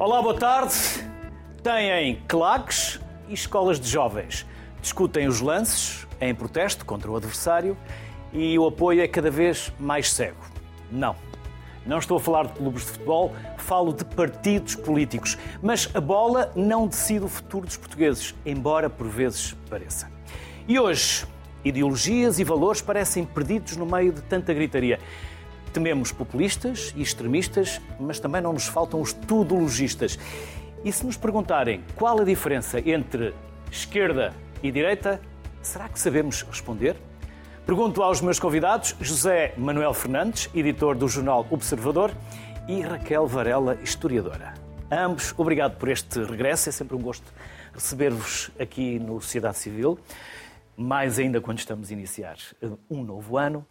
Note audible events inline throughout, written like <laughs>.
Olá, boa tarde. Têm claques e escolas de jovens. Discutem os lances em protesto contra o adversário e o apoio é cada vez mais cego. Não. Não estou a falar de clubes de futebol, falo de partidos políticos. Mas a bola não decide o futuro dos portugueses, embora por vezes pareça. E hoje, ideologias e valores parecem perdidos no meio de tanta gritaria. Tememos populistas e extremistas, mas também não nos faltam os tudologistas. E se nos perguntarem qual a diferença entre esquerda e direita, será que sabemos responder? Pergunto aos meus convidados, José Manuel Fernandes, editor do jornal Observador, e Raquel Varela, historiadora. Ambos, obrigado por este regresso. É sempre um gosto receber-vos aqui no Sociedade Civil, mais ainda quando estamos a iniciar um novo ano.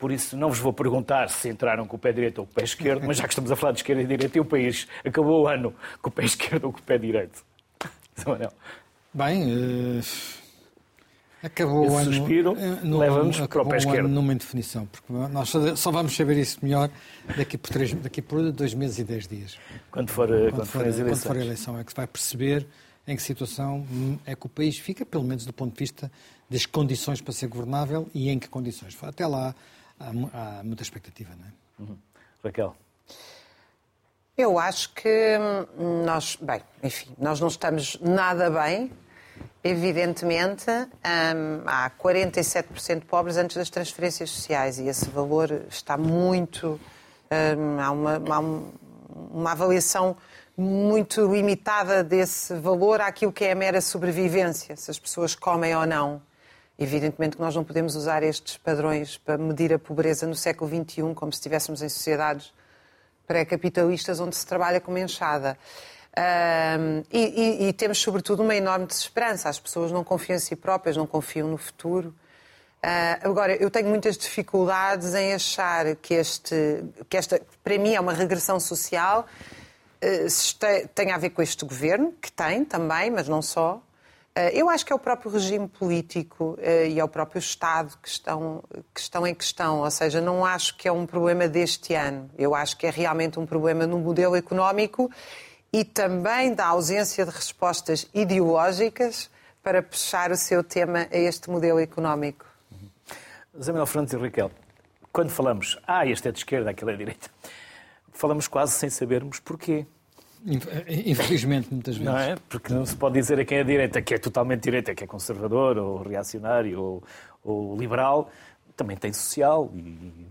Por isso, não vos vou perguntar se entraram com o pé direito ou com o pé esquerdo, mas já que estamos a falar de esquerda e direita, e o país acabou o ano com o pé esquerdo ou com o pé direito? <laughs> Manuel. Bem, uh, acabou Esse o ano. suspiro uh, leva-nos para o pé esquerdo. Numa indefinição, porque nós só, vamos saber isso melhor daqui por, três, daqui por dois meses e dez dias. Quando for, quando, Quando, for, as quando eleições. for a eleição, é que se vai perceber em que situação hum, é que o país fica, pelo menos do ponto de vista das condições para ser governável e em que condições. Até lá há, há muita expectativa, não é? Uhum. Raquel. Eu acho que hum, nós, bem, enfim, nós não estamos nada bem. Evidentemente, hum, há 47% de pobres antes das transferências sociais e esse valor está muito. hum, há uma, há um- uma avaliação muito limitada desse valor àquilo que é a mera sobrevivência, se as pessoas comem ou não. Evidentemente que nós não podemos usar estes padrões para medir a pobreza no século XXI como se estivéssemos em sociedades pré-capitalistas onde se trabalha com uma enxada. Ahm, e, e- e temos, sobretudo, uma enorme desesperança. As pessoas não confiam em si próprias, não confiam no futuro. Ah, agora, eu tenho muitas dificuldades em achar que, este, que esta, para mim, é uma regressão social. este- tem a ver com este governo, que tem também, mas não só. Eh, Eu acho que é o próprio regime político eh, e é o próprio Estado que estão, que estão em questão. Ou seja, não acho que é um problema deste ano. Eu acho que é realmente um problema no modelo económico e também da ausência de respostas ideológicas para puxar o seu tema a este modelo económico. José Manuel Fernandes e Raquel, quando falamos, ah, este é de esquerda, aquele é de direita, falamos quase sem sabermos porquê. Inf- Infelizmente, muitas vezes. Não é? Porque não se pode dizer a quem é direita que é totalmente direita, que é conservador, ou reacionário, ou, ou liberal. Também tem social e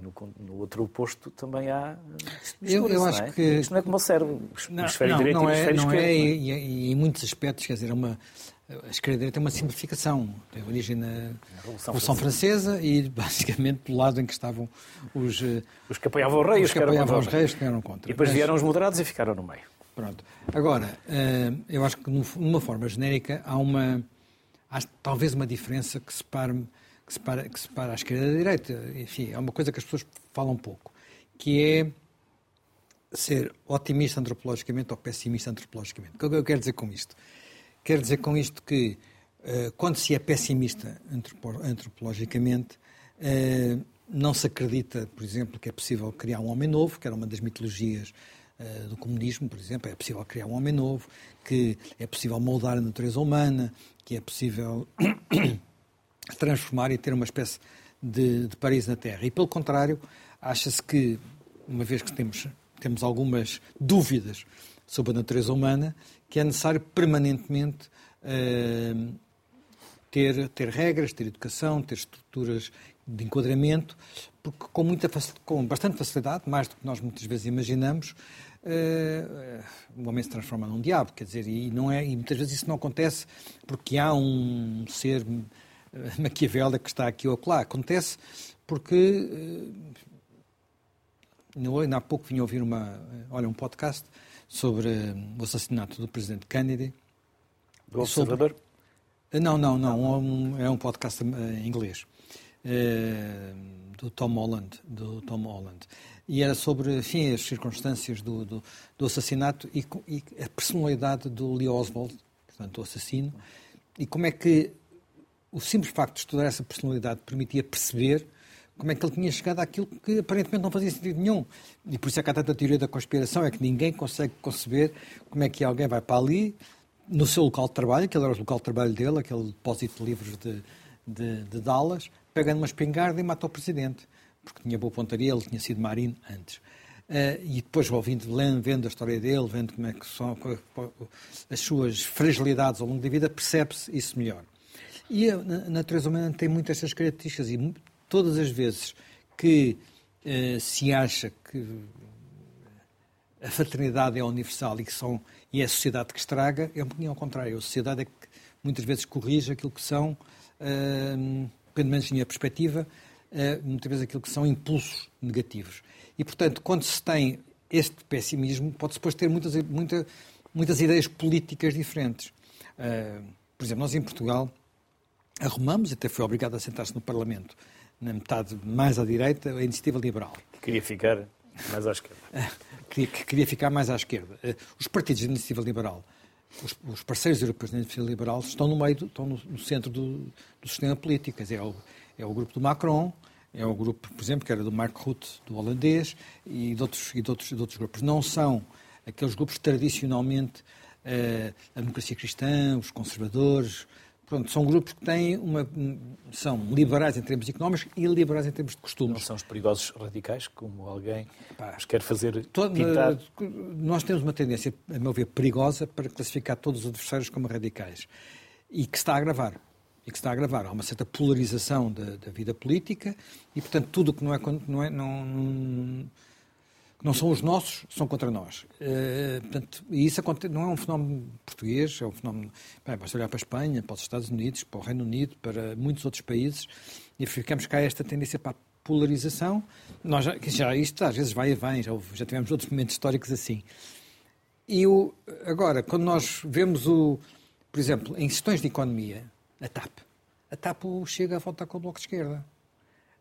no, no outro oposto também há. Eu- eu acho é? que- Isto não é como o cérebro, Não, hemisfério não, direito não e é, não esquerdo. é, não é? e, e- em muitos aspectos, quer dizer, é uma, a esquerda-direita é uma simplificação. Tem origem na Revolução Revolução, Francesa. e, <laughs> basicamente, do lado em que estavam os, eh, Os que apoiavam o rei os que que apoiavam os reis que eram contra. E depois vieram os moderados e ficaram no meio. Pronto. Agora, eh, eu acho que, num- numa forma genérica, há uma. Há talvez uma diferença que separe, que, separa, que separa a esquerda da direita. Enfim, é uma coisa que as pessoas falam pouco, que é ser otimista antropologicamente ou pessimista antropologicamente. O que eu quero dizer com isto? Quero dizer com isto que, eh, quando se é pessimista antropo- antropologicamente, eh, não se acredita, por exemplo, que é possível criar um homem novo, que era uma das mitologias do comunismo, por exemplo, é possível criar um homem novo, que é possível moldar a natureza humana, que é possível <coughs> transformar e ter uma espécie de, de paraíso na Terra. E, pelo contrário, acha-se que, uma vez que temos, temos algumas dúvidas sobre a natureza humana, que é necessário permanentemente eh, ter, ter regras, ter educação, ter estruturas de enquadramento, porque com, muita, com bastante facilidade, mais do que nós muitas vezes imaginamos, eh, o homem se transforma num diabo, quer dizer, e, não é, e muitas vezes isso não acontece porque há um ser eh, maquiavélico que está aqui ou lá. Acontece porque ainda ainda há pouco vim ouvir uma, olha, um podcast sobre o assassinato do presidente Kennedy. Do Sobre- Observador? Eh, Não, não, não. um- é um podcast em inglês. eh, do Tom Holland. Do Tom Holland. E era sobre, enfim, as circunstâncias do, do, do assassinato e, e a personalidade do Lee Oswald, portanto, o assassino, e como é que o simples facto de estudar essa personalidade permitia perceber como é que ele tinha chegado àquilo que aparentemente não fazia sentido nenhum. E por isso é que há tanta teoria da conspiração, é que ninguém consegue conceber como é que alguém vai para ali, no seu local de trabalho, aquele era o local de trabalho dele, aquele depósito de livros de, de, de Dallas, pega numa espingarda e mata o presidente, porque tinha boa pontaria, ele tinha sido marino antes. Uh, e depois, ouvindo, vendo a história dele, vendo como é que são as suas fragilidades ao longo da vida, percebe-se isso melhor. E a, natureza humana tem muitas estas características e todas as vezes que uh, se acha que a fraternidade é universal e que são e é a sociedade que estraga, é um pouquinho ao contrário. A sociedade é que muitas vezes corrige aquilo que são, uh, pelo menos na minha perspectiva, muitas vezes aquilo que são impulsos negativos. E, portanto, quando se tem este pessimismo, pode-se depois ter muitas, muita, muitas ideias políticas diferentes. Uh, por exemplo, nós em Portugal arrumamos, até foi obrigado a sentar-se no Parlamento, na metade mais à direita, a iniciativa liberal. Queria ficar mais à esquerda. que queria ficar mais à esquerda. Eh, os partidos da iniciativa liberal, os, os parceiros europeus da iniciativa liberal, estão no meio, do, estão no, no centro do, do, sistema político. é, o, é o grupo do Macron, é o grupo, por exemplo, que era do Mark Rutte, do holandês, e de outros, e de outros, de outros grupos. Não são aqueles grupos tradicionalmente uh, a democracia cristã, os conservadores, Pronto, são grupos que têm uma, são liberais em termos económicos e liberais em termos de costumes. Não são os perigosos radicais, como alguém Pá, os quer fazer todo, pintar? Nós temos uma tendência, a meu ver, perigosa para classificar todos os adversários como radicais e que está a agravar. E que está a agravar. Há uma certa polarização da, da vida política e, portanto, tudo que não é, não é não, não não são os nossos, são contra nós. Uh, portanto, e isso não é um fenómeno português, é um fenómeno. Bem, basta olhar para a Espanha, para os Estados Unidos, para o Reino Unido, para muitos outros países, e ficamos cá esta tendência para a polarização. Nós já, já isto às vezes vai e vem, já, já tivemos outros momentos históricos assim. E o, agora, quando nós vemos o, por exemplo, em questões de economia, a TAP, a TAP chega a voltar com o Bloco de Esquerda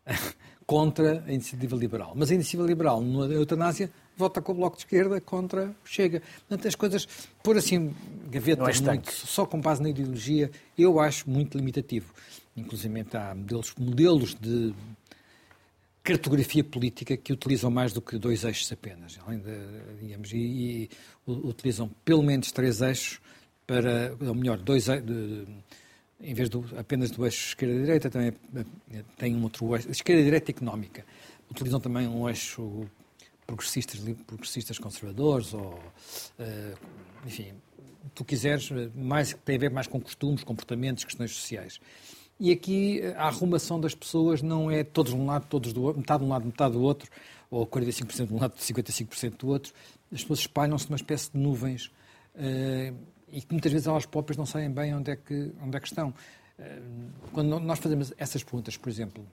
<laughs> contra a iniciativa liberal. Mas a iniciativa liberal na eutanásia vota com o Bloco de Esquerda contra o Chega. Portanto, as coisas, por assim, gavetas é muito, só com base na ideologia, eu acho muito limitativo. Inclusive há modelos, modelos de cartografia política que utilizam mais do que dois eixos apenas, além de, digamos, e, e utilizam pelo menos três eixos para, ou melhor, dois de, em vez do, apenas do eixo esquerda-direita, também é, tem um outro eixo, esquerda-direita económica. Utilizam também um eixo progressistas, progressistas conservadores, ou, uh, enfim, tu quiseres, mais, tem a ver mais com costumes, comportamentos, questões sociais. E aqui a arrumação das pessoas não é todos de um lado, todos do outro, metade de um lado, metade do outro, ou 45% de um lado, 55% do outro. As pessoas espalham-se numa espécie de nuvens. Uh, e que muitas vezes elas próprias não sabem bem onde é que, onde é que estão. Eh, quando nós fazemos essas perguntas, por exemplo,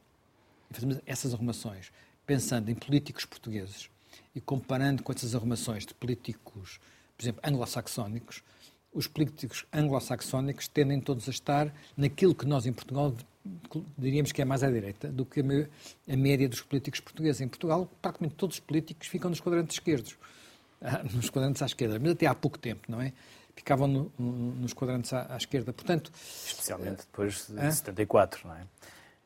fazemos essas arrumações, pensando em políticos portugueses e comparando com essas arrumações de políticos, por exemplo, anglo-saxónicos, os políticos anglo-saxónicos tendem todos a estar naquilo que nós em Portugal diríamos que é mais à direita do que a média dos políticos portugueses. Em Portugal, praticamente todos os políticos ficam nos quadrantes esquerdos, ah, nos quadrantes à esquerda, mas até há pouco tempo, não é? Ficavam no, nos quadrantes à, à, esquerda. Portanto, Especialmente depois de 74, não é?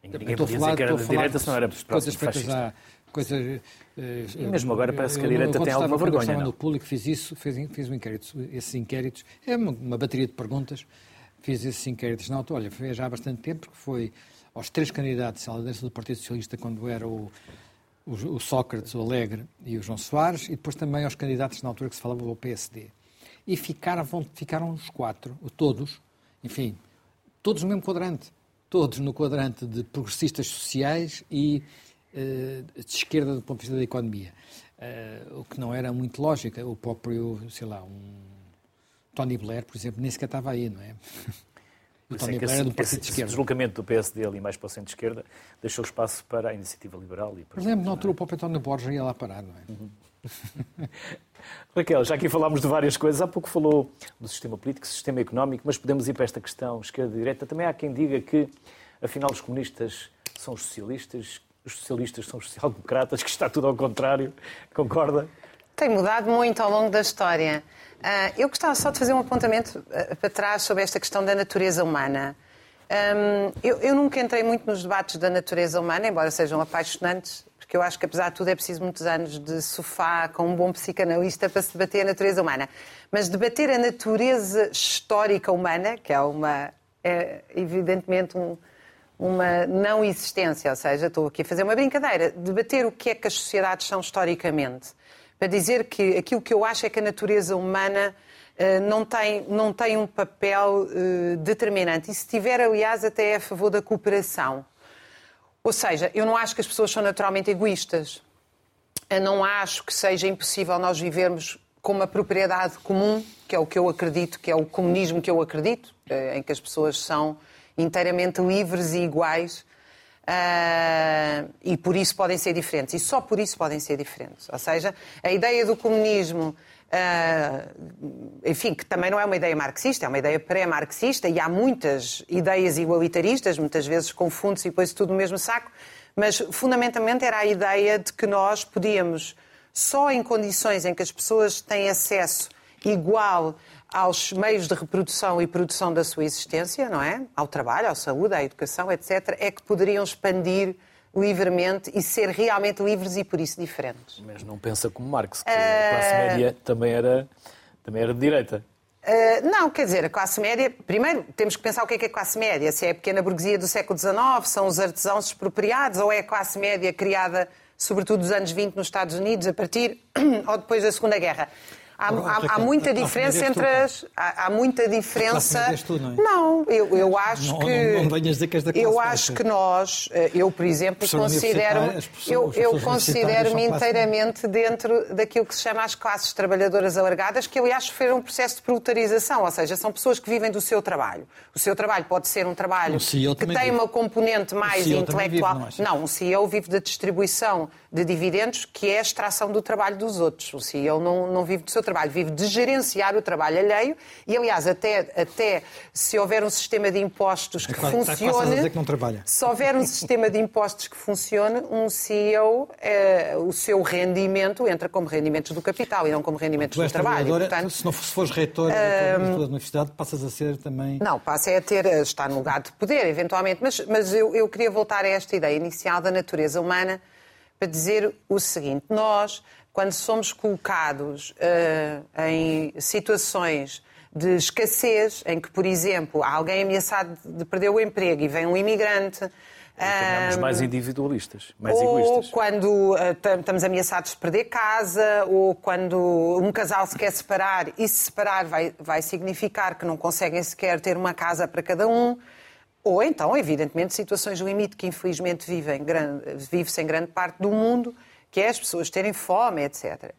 Ninguém podia dizer que era de direita, se não era coisas feitas à, coisas, e mesmo agora parece que a direita tem alguma vergonha. Eu no público, fiz isso, fiz, fiz um inquérito, esses inquéritos, é uma, uma, bateria de perguntas, fiz esses inquéritos na altura, olha, foi já há bastante tempo, porque foi aos três candidatos à liderança do Partido Socialista, quando era o, o, o Sócrates, o Alegre e o João Soares, e depois também aos candidatos na altura que se falava do PSD e ficaram, ficaram os quatro, todos, enfim, todos no mesmo quadrante. Todos no quadrante de progressistas sociais e uh, de esquerda do ponto de vista da economia. Uh, o que não era muito lógico. O próprio, sei lá, um Tony Blair, por exemplo, nem sequer estava aí, não é? <laughs> O Tony Blair era do Partido de Esquerda. O deslocamento do PSD ali mais para o centro-esquerda deixou espaço para a iniciativa liberal. E para Lembro, na altura, o próprio António Borges ia lá parar, não é? Uhum. <laughs> Raquel, já aqui falámos de várias coisas. Há pouco falou do sistema político, sistema económico, mas podemos ir para esta questão esquerda-direita. Também há quem diga que, afinal, os comunistas são os socialistas, os socialistas são os social-democratas, que está tudo ao contrário. Concorda? Tem mudado muito ao longo da história. Ah, eu gostava só de fazer um apontamento ah, para trás sobre esta questão da natureza humana. Hum, eu nunca entrei muito nos debates da natureza humana, embora sejam apaixonantes, porque eu acho que, apesar de tudo, é preciso muitos anos de sofá com um bom psicanalista para se debater a natureza humana. Mas debater a natureza histórica humana, que é uma, é, evidentemente, um, uma não existência, ou seja, estou aqui a fazer uma brincadeira, debater o que é que as sociedades são historicamente, para dizer que aquilo que eu acho é que a natureza humana uh, não, tem, não tem um papel uh, determinante. E se tiver, aliás, até é a favor da cooperação. Ou seja, eu não acho que as pessoas são naturalmente egoístas. Eu não acho que seja impossível nós vivermos com uma propriedade comum, que é o que eu acredito, que é o comunismo que eu acredito, eh, em que as pessoas são inteiramente livres e iguais. Uh, e por isso podem ser diferentes. E só por isso podem ser diferentes. Ou seja, a ideia do comunismo Uh, enfim, que também não é uma ideia marxista, é uma ideia pré-marxista e há muitas ideias igualitaristas, muitas vezes confunde-se e põe-se tudo no mesmo saco, mas fundamentalmente era a ideia de que nós podíamos, só em condições em que as pessoas têm acesso igual aos meios de reprodução e produção da sua existência, não é? Ao trabalho, à saúde, à educação, etc., é que poderiam expandir livremente e ser realmente livres e por isso diferentes. Mas não pensa como Marx, que uh... a classe média também era, também era de direita. Uh, não, quer dizer, a classe média. Primeiro, temos que pensar o que é, que é a classe média. Se é a pequena burguesia do século XIX, são os artesãos expropriados, ou é a classe média criada, sobretudo nos anos 20, nos Estados Unidos, a partir <coughs> ou depois da Segunda Guerra. Há, há, há muita diferença entre as. Há, há muita diferença. Tu, não, é? não, eu, eu acho não, que. Não, não venhas dizer que és da Eu acho que nós, eh, eu, por exemplo, considero. Eu, eu considero-me inteiramente dentro daquilo que se chama as classes trabalhadoras alargadas, que aliás sofreram um processo de proletarização, ou seja, são pessoas que vivem do seu trabalho. O seu trabalho pode ser um trabalho que tem vive. uma componente mais intelectual. Vive, não, um CEO vive da distribuição de dividendos, que é a extração do trabalho dos outros. O CEO não, não vive do seu trabalho, vive de gerenciar o trabalho alheio e, aliás, até, até se houver um sistema de impostos que é, funcione... que não trabalha. Se houver um sistema de impostos que funcione, um CEO, é, o seu rendimento entra como rendimentos do capital e não como rendimentos do trabalho. Portanto, se não fores reitor um, da universidade, passas a ser também... Não, passa a ter, estar no lugar de poder, eventualmente. Mas, mas eu, eu queria voltar a esta ideia inicial da natureza humana para dizer o seguinte: nós, quando somos colocados uh, em situações de escassez, em que, por exemplo, há alguém ameaçado de perder o emprego e vem um imigrante. Tornamos um, mais individualistas, mais ou egoístas. quando uh, estamos ameaçados de perder casa, ou quando um casal se quer separar e se separar vai, vai significar que não conseguem sequer ter uma casa para cada um. Ou então, evidentemente, situações limite que infelizmente vivem, vive-se em grande parte do mundo, que é as pessoas terem fome, etc.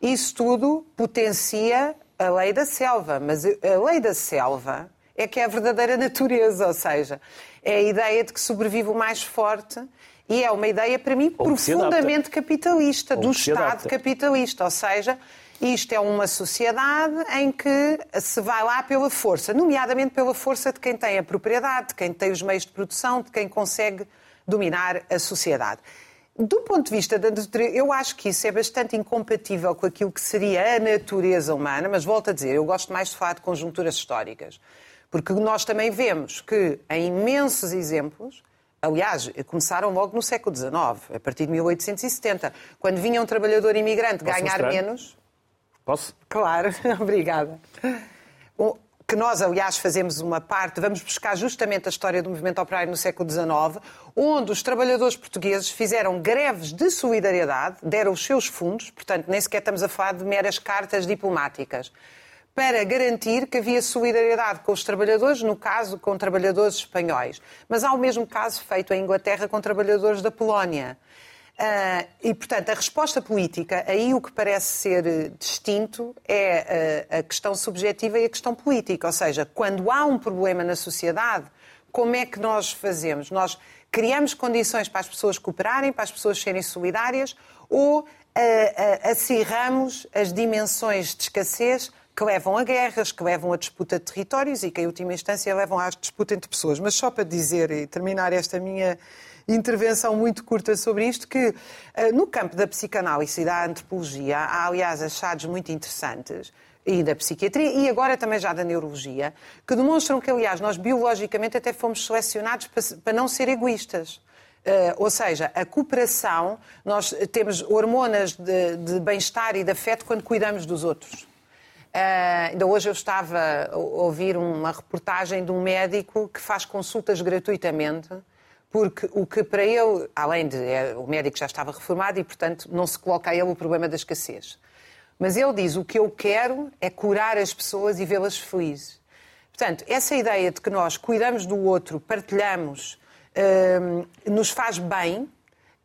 Isso tudo potencia a lei da selva, mas a lei da selva é que é a verdadeira <laughs> natureza, ou seja, é a ideia de que sobrevive o mais forte e é uma ideia, para mim, profundamente capitalista, Ou do Estado capitalista, ou seja, isto é uma sociedade em que se vai lá pela força, nomeadamente pela força de quem tem a propriedade, de quem tem os meios de produção, de quem consegue dominar a sociedade. Do ponto de vista da natureza, eu acho que isso é bastante incompatível com aquilo que seria a natureza humana, mas volto a dizer, eu gosto mais de falar de conjunturas históricas. Porque nós também vemos que, em imensos exemplos, Aliás, começaram logo no século XIX, a partir de 1870, quando vinha um trabalhador imigrante Posso ganhar mostrar? menos. Posso? Claro, <laughs> obrigada. Que nós, aliás, fazemos uma parte, vamos buscar justamente a história do movimento operário no século XIX, onde os trabalhadores portugueses fizeram greves de solidariedade, deram os seus fundos, portanto, nem sequer estamos a falar de meras cartas diplomáticas, para garantir que havia solidariedade com os trabalhadores, no caso com trabalhadores espanhóis. Mas há o mesmo caso feito em Inglaterra com trabalhadores da Polónia. Uh, e, portanto, a resposta política, aí o que parece ser eh, distinto é uh, a questão subjetiva e a questão política. Ou seja, quando há um problema na sociedade, como é que nós fazemos? Nós criamos condições para as pessoas cooperarem, para as pessoas serem solidárias, ou uh, acirramos as dimensões de escassez que levam a guerras, que levam a disputa de territórios e que, em última instância, levam à disputa entre pessoas. Mas só para dizer e terminar esta minha intervenção muito curta sobre isto, que eh, no campo da psicanálise e da antropologia há, aliás, achados muito interessantes e da psiquiatria e agora também já da neurologia, que demonstram que, aliás, nós biologicamente até fomos selecionados para não ser egoístas. Uh, ou seja, a cooperação, nós temos hormonas de, de bem-estar e de afeto quando cuidamos dos outros. Uh, ainda hoje eu estava a ouvir uma reportagem de um médico que faz consultas gratuitamente, porque o que para ele, além de é, o médico já estava reformado e, portanto, não se coloca a ele o problema da escassez. Mas ele diz: o que eu quero é curar as pessoas e vê-las felizes. Portanto, essa ideia de que nós cuidamos do outro, partilhamos, nos faz bem,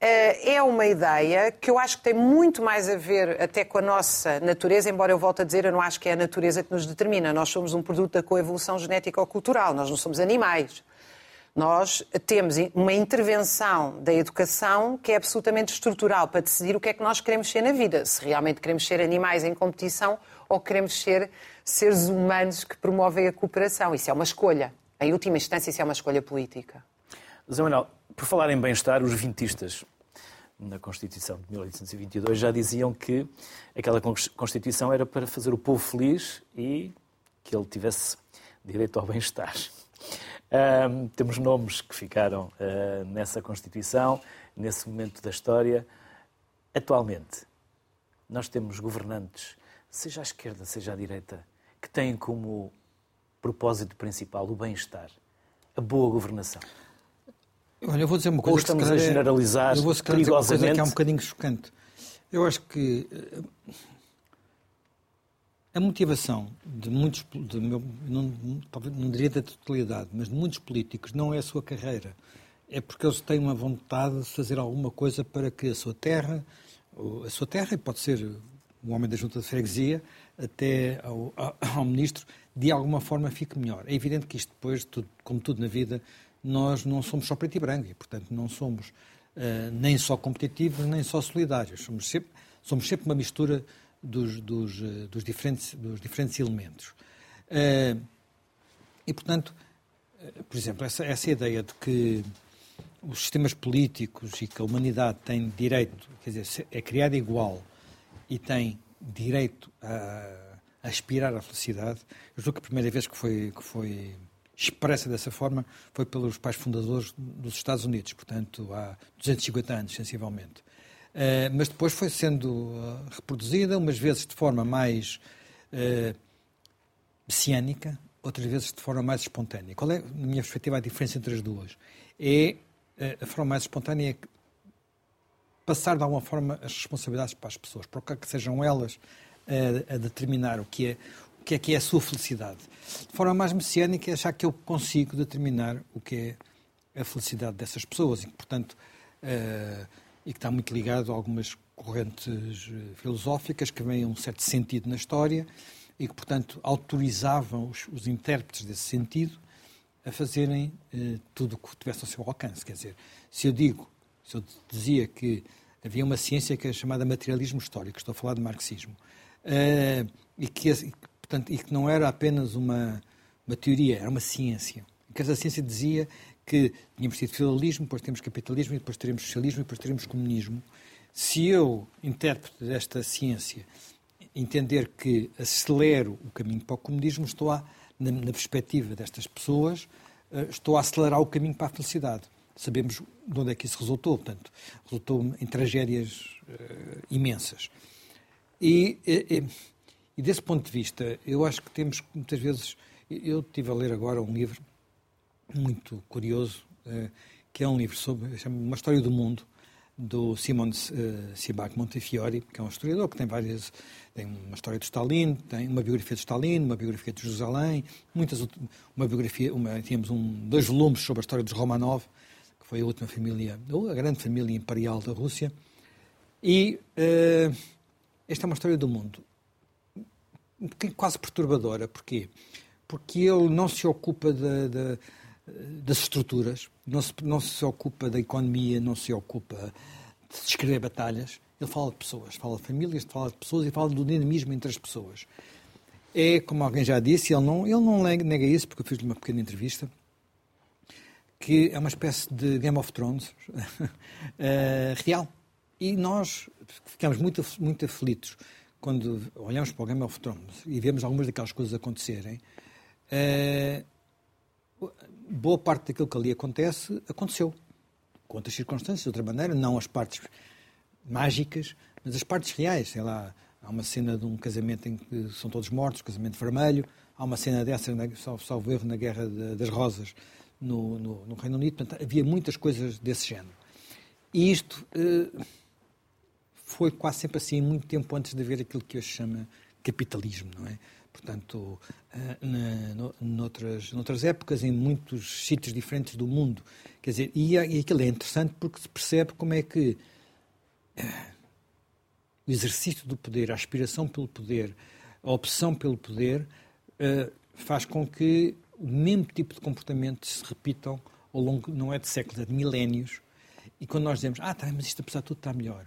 eh, é uma ideia que eu acho que tem muito mais a ver até com a nossa natureza, embora eu volte a dizer, eu não acho que é a natureza que nos determina. Nós somos um produto da coevolução genética ou cultural, nós não somos animais. Nós temos uma intervenção da educação que é absolutamente estrutural para decidir o que é que nós queremos ser na vida. Se realmente queremos ser animais em competição ou queremos ser seres humanos que promovem a cooperação. Isso é uma escolha. Em última instância, isso é uma escolha política. Zé Manuel, por falar em bem-estar, os vintistas na Constituição de 1822 já diziam que aquela Constituição era para fazer o povo feliz e que ele tivesse direito ao bem-estar. Temos nomes que ficaram uh, nessa Constituição, nesse momento da história. Atualmente, nós temos governantes, seja à esquerda, seja à direita, que têm como propósito principal o bem-estar, a boa governação. Olha, eu vou dizer uma coisa. Ou estamos a é- generalizar eu vou perigosamente. Dizer uma coisa que é um bocadinho chocante. Eu acho que a motivação de muitos, de meu, não, talvez não diria da totalidade, mas de muitos políticos não é a sua carreira. É porque eles têm uma vontade de fazer alguma coisa para que a sua terra, a sua terra, pode ser o homem da junta de freguesia, até ao, ao ministro, de alguma forma fique melhor. É evidente que isto depois, tudo, como tudo na vida, nós não somos só preto e branco e, portanto, não somos uh, nem só competitivos, nem só solidários. Somos sempre, somos sempre uma mistura dos, dos, uh, dos, diferentes, dos diferentes elementos. Uh, e, portanto, por exemplo, essa, essa ideia de que os sistemas políticos e que a humanidade tem direito, quer dizer, é criada igual e tem direito a, a aspirar à felicidade, eu julgo que a primeira vez que foi, que foi expressa dessa forma foi pelos pais fundadores dos Estados Unidos, portanto há 250 anos, sensivelmente. Uh, mas depois foi sendo uh, reproduzida, umas vezes de forma mais uh, messiânica, outras vezes de forma mais espontânea. Qual é, na minha perspectiva, a diferença entre as duas? É a forma mais espontânea é passar de alguma forma as responsabilidades para as pessoas, para que sejam elas a, a determinar o que é o que é que é a sua felicidade. De forma mais messiânica, é achar que eu consigo determinar o que é a felicidade dessas pessoas e que, portanto, uh, e que está muito ligado a algumas correntes eh, filosóficas que veem um certo sentido na história e que, portanto, autorizavam os, os intérpretes desse sentido a fazerem uh, tudo o que tivesse ao seu alcance. Quer dizer, se eu digo, se eu dizia que havia uma ciência que é chamada materialismo histórico, estou a falar de marxismo, uh, e que portanto, e que não era apenas uma, uma teoria, era uma ciência. Que a ciência dizia que tínhamos tido feudalismo, depois temos capitalismo, depois teremos socialismo, depois teremos comunismo. Se eu, intérprete desta ciência, entender que acelero o caminho para o comunismo, estou a, na, na perspectiva destas pessoas, uh, estou a acelerar o caminho para a felicidade. Sabemos de onde é que isso resultou, portanto, resultou em tragédias uh, imensas. E, e, e desse ponto de vista, eu acho que temos muitas vezes. Eu estive a ler agora um livro muito curioso, eh, que é um livro sobre uma história do mundo, do Simon uh, Sibak Montefiore, que é um historiador que tem várias. Tem uma história de Stalin, tem uma biografia de Stalin, uma biografia de Jerusalém, muitas, uma biografia. Uma, tínhamos um, dois volumes sobre a história dos Romanov, que foi a última família, a grande família imperial da Rússia. E uh, esta é uma história do mundo quase perturbadora. Porquê? Porque ele não se ocupa de, das estruturas, não se, não se ocupa da economia, não se ocupa de descrever batalhas. Ele fala de pessoas, fala de famílias, fala de pessoas e fala do dinamismo entre as pessoas. É, como alguém já disse, ele não, ele não nega isso, porque eu fiz-lhe uma pequena entrevista, que é uma espécie de Game of Thrones uh, <laughs> real. E nós ficamos muito, muito aflitos quando olhamos para o Game of Thrones e vemos algumas daquelas coisas acontecerem, uh, boa parte daquilo que ali acontece aconteceu. Com outras circunstâncias, de outra maneira, não as partes mágicas, mas as partes reais. Sei lá, há uma cena de um casamento em que são todos mortos, casamento vermelho, há uma cena dessa, salvo erro, na Guerra das Rosas, no, no, no Reino Unido. Portanto, havia muitas coisas desse género. E isto uh, foi quase sempre assim, muito tempo antes de haver aquilo que hoje se chama capitalismo, não é? Portanto, eh, na, noutras, noutras épocas, em muitos sítios diferentes do mundo. Quer dizer, e, e aquilo é interessante porque se percebe como é que uh, o exercício do poder, a aspiração pelo poder, a opção pelo poder, uh, faz com que o mesmo tipo de comportamentos se repitam ao longo, não é de séculos, é de milénios, e quando nós dizemos, ah, tá, mas isto apesar de tudo está melhor.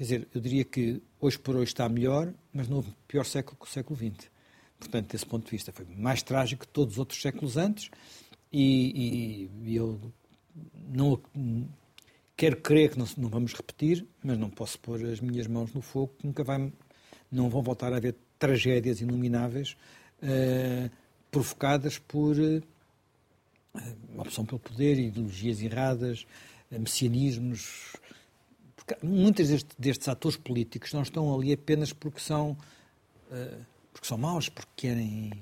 Quer dizer, eu diria que hoje por hoje está melhor, mas não houve pior século que o século XX. Portanto, desse ponto de vista, foi mais trágico que todos os outros séculos antes e, e, e eu não quero crer que não, não, vamos repetir, mas não posso pôr as minhas mãos no fogo, que nunca vai, não vão voltar a haver tragédias inomináveis uh, provocadas por uh, opção pelo poder, ideologias erradas, messianismos. Muitos destes, destes, atores políticos não estão ali apenas porque são, uh, porque são maus, porque querem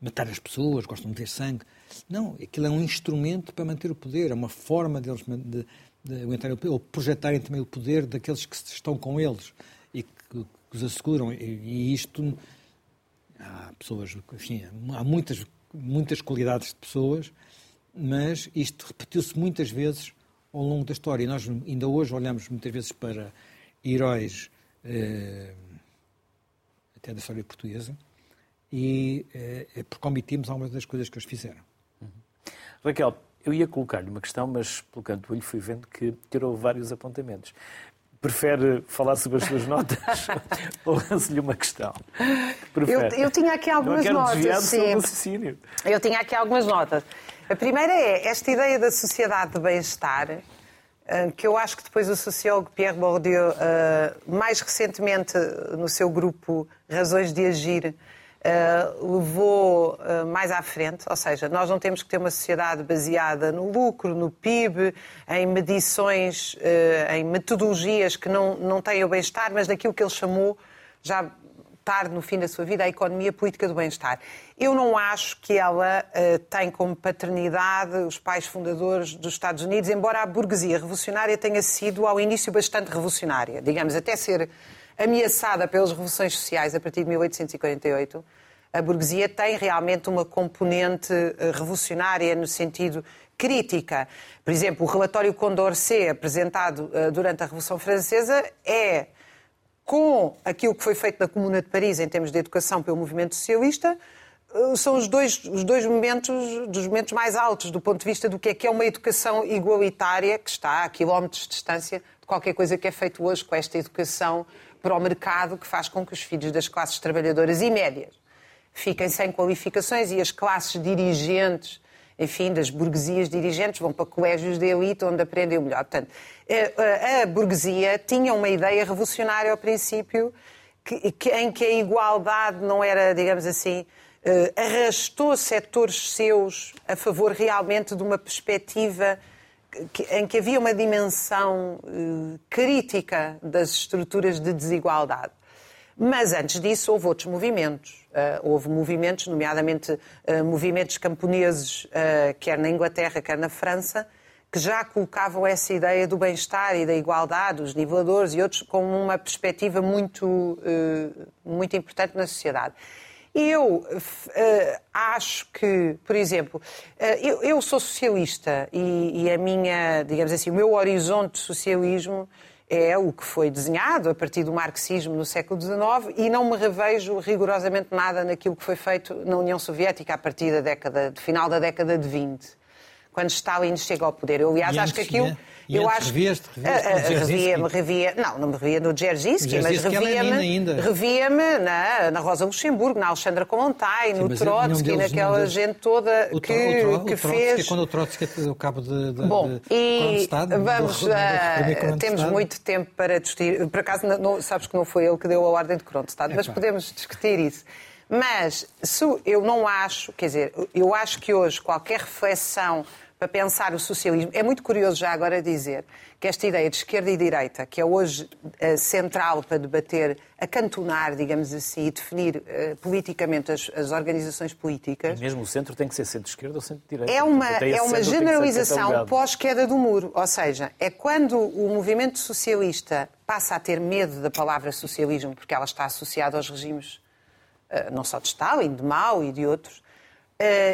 matar as pessoas, gostam de ver sangue. Não, aquilo é um instrumento para manter o poder, é uma forma deles de, de aguentarem ou projetarem também o poder daqueles que estão com eles e que, que os asseguram. E, e, isto. Há pessoas, enfim, há muitas, muitas qualidades de pessoas, mas isto repetiu-se muitas vezes ao longo da história. E nós ainda hoje olhamos muitas vezes para heróis eh, até da história portuguesa e eh, é porque omitimos algumas das coisas que eles fizeram. Uhum. Raquel, eu ia colocar-lhe uma questão, mas pelo canto do olho fui vendo que tirou vários apontamentos. Prefere falar sobre as suas <laughs> notas <laughs> ou lanço-lhe uma questão? Eu, eu, tinha aqui algumas notas. Sim. Eu tinha aqui algumas notas. A primeira é esta ideia da sociedade de bem-estar, eh, que eu acho que depois o sociólogo Pierre Bourdieu, eh, mais recentemente no seu grupo Razões de Agir, eh, levou mais à frente, ou seja, nós não temos que ter uma sociedade baseada no lucro, no PIB, em medições, em metodologias que não, não têm o bem-estar, mas daquilo que ele chamou, já tarde no fim da sua vida, a economia política do bem-estar. Eu não acho que ela uh, tem como paternidade os pais fundadores dos Estados Unidos, embora a burguesia revolucionária tenha sido, ao início, bastante revolucionária. Digamos, até ser ameaçada pelas revoluções sociais a partir de 1848, a burguesia tem realmente uma componente uh, revolucionária no sentido crítica. Por exemplo, o relatório Condorcet, apresentado uh, durante a Revolução Francesa, é com aquilo que foi feito na Comuna de Paris em termos de educação pelo movimento socialista, eh, são os dois, os dois momentos, dos momentos mais altos do ponto de vista do que é que é uma educação igualitária, que está a quilómetros de distância de qualquer coisa que é feito hoje com esta educação para o mercado, que faz com que os filhos das classes trabalhadoras e médias fiquem sem qualificações e as classes dirigentes enfim, das burguesias dirigentes, vão para colégios de elite onde aprendem o melhor. Portanto, a, a burguesia tinha uma ideia revolucionária ao princípio que, que, em que a igualdade não era, digamos assim, uh, arrastou setores seus a favor realmente de uma perspectiva que, em que havia uma dimensão uh, crítica das estruturas de desigualdade. Mas antes disso houve outros movimentos. Uh, houve movimentos, nomeadamente uh, movimentos camponeses, uh, quer na Inglaterra, quer na França, que já colocavam essa ideia do bem-estar e da igualdade, os niveladores e outros, como uma perspectiva muito, muito importante na sociedade. Eu acho que, por exemplo, eu, sou socialista e, e a minha, digamos assim, o meu horizonte de socialismo é o que foi desenhado a partir do marxismo no século XIX e não me revejo rigorosamente nada naquilo que foi feito na União Soviética a partir da década, do final da década de 20. quando Stalin chega ao poder. Eu, aliás, E acho que aquilo. né? E eu acho no ah, Dzerzhinsky? revia-me, revia, não, não me revia no Dzerzhinsky, mas é revia-me Lenin ainda. revia na, na Rosa Luxemburgo, na Alexandra Kollontai, no Trotsky, naquela gente toda que, Tro- o, Tro- que o Trotsky, fez. quando o cabo de, de, Bom, e vamos, Kronstadt. temos muito tempo para discutir. Por acaso, sabes que não foi ele que deu a ordem de Kronstadt, mas podemos discutir isso. Mas se eu não acho, quer dizer, eu acho que hoje qualquer reflexão para pensar o socialismo, é muito curioso já agora dizer que esta ideia de esquerda e direita, que é hoje eh, central para debater, acantonar, digamos assim, e definir eh, politicamente as, as organizações políticas, Mesmo o centro tem que ser centro-esquerda ou centro-direita. é uma, é uma generalização pós-queda do muro. Ou seja, é quando o movimento socialista passa a ter medo da palavra socialismo, porque ela está associada aos regimes, eh, não só de Stalin, de Mao e de outros,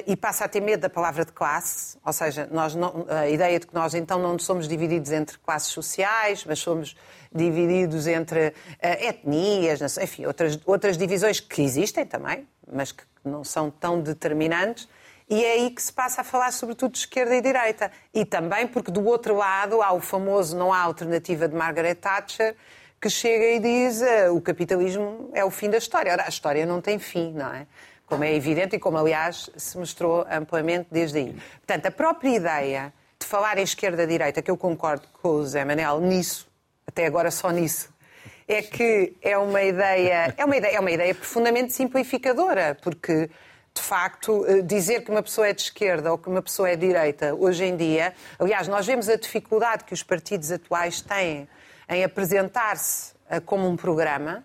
e passa a ter medo da palavra de classe, ou seja, nós não- a ideia de que nós então não somos divididos entre classes sociais, mas somos divididos entre eh, etnias, enfim, outras, outras divisões que existem também, mas que não são tão determinantes. E é aí que se passa a falar sobretudo de esquerda e direita. E também porque do outro lado há o famoso não há alternativa de Margaret Thatcher, que chega e diz eh, o capitalismo é o fim da história. Ora, a história não tem fim, não é? Como é evidente e como, aliás, se mostrou amplamente desde aí. Portanto, a própria ideia de falar em esquerda-direita, que eu concordo com o Zé Manel nisso, até agora só nisso, é que é uma ideia, é uma ideia, é uma ideia profundamente simplificadora, porque de facto eh, dizer que uma pessoa é de esquerda ou que uma pessoa é de direita hoje em dia, aliás, nós vemos a dificuldade que os partidos atuais têm em apresentar-se eh, como um programa,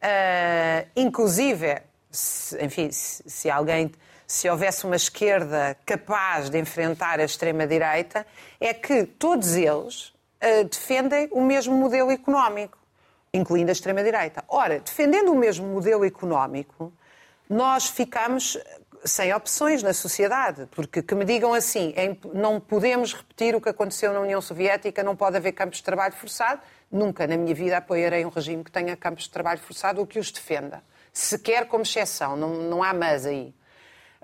eh, inclusive, se, enfim, se, se alguém se houvesse uma esquerda capaz de enfrentar a extrema-direita, é que todos eles eh, defendem o mesmo modelo económico, incluindo a extrema-direita. Ora, defendendo o mesmo modelo económico, nós ficamos sem opções na sociedade, porque que me digam assim, não podemos repetir o que aconteceu na União Soviética, não pode haver campos de trabalho forçado, nunca na minha vida apoiarei um regime que tenha campos de trabalho forçado ou que os defenda. Sequer como exceção, não, não há mas aí.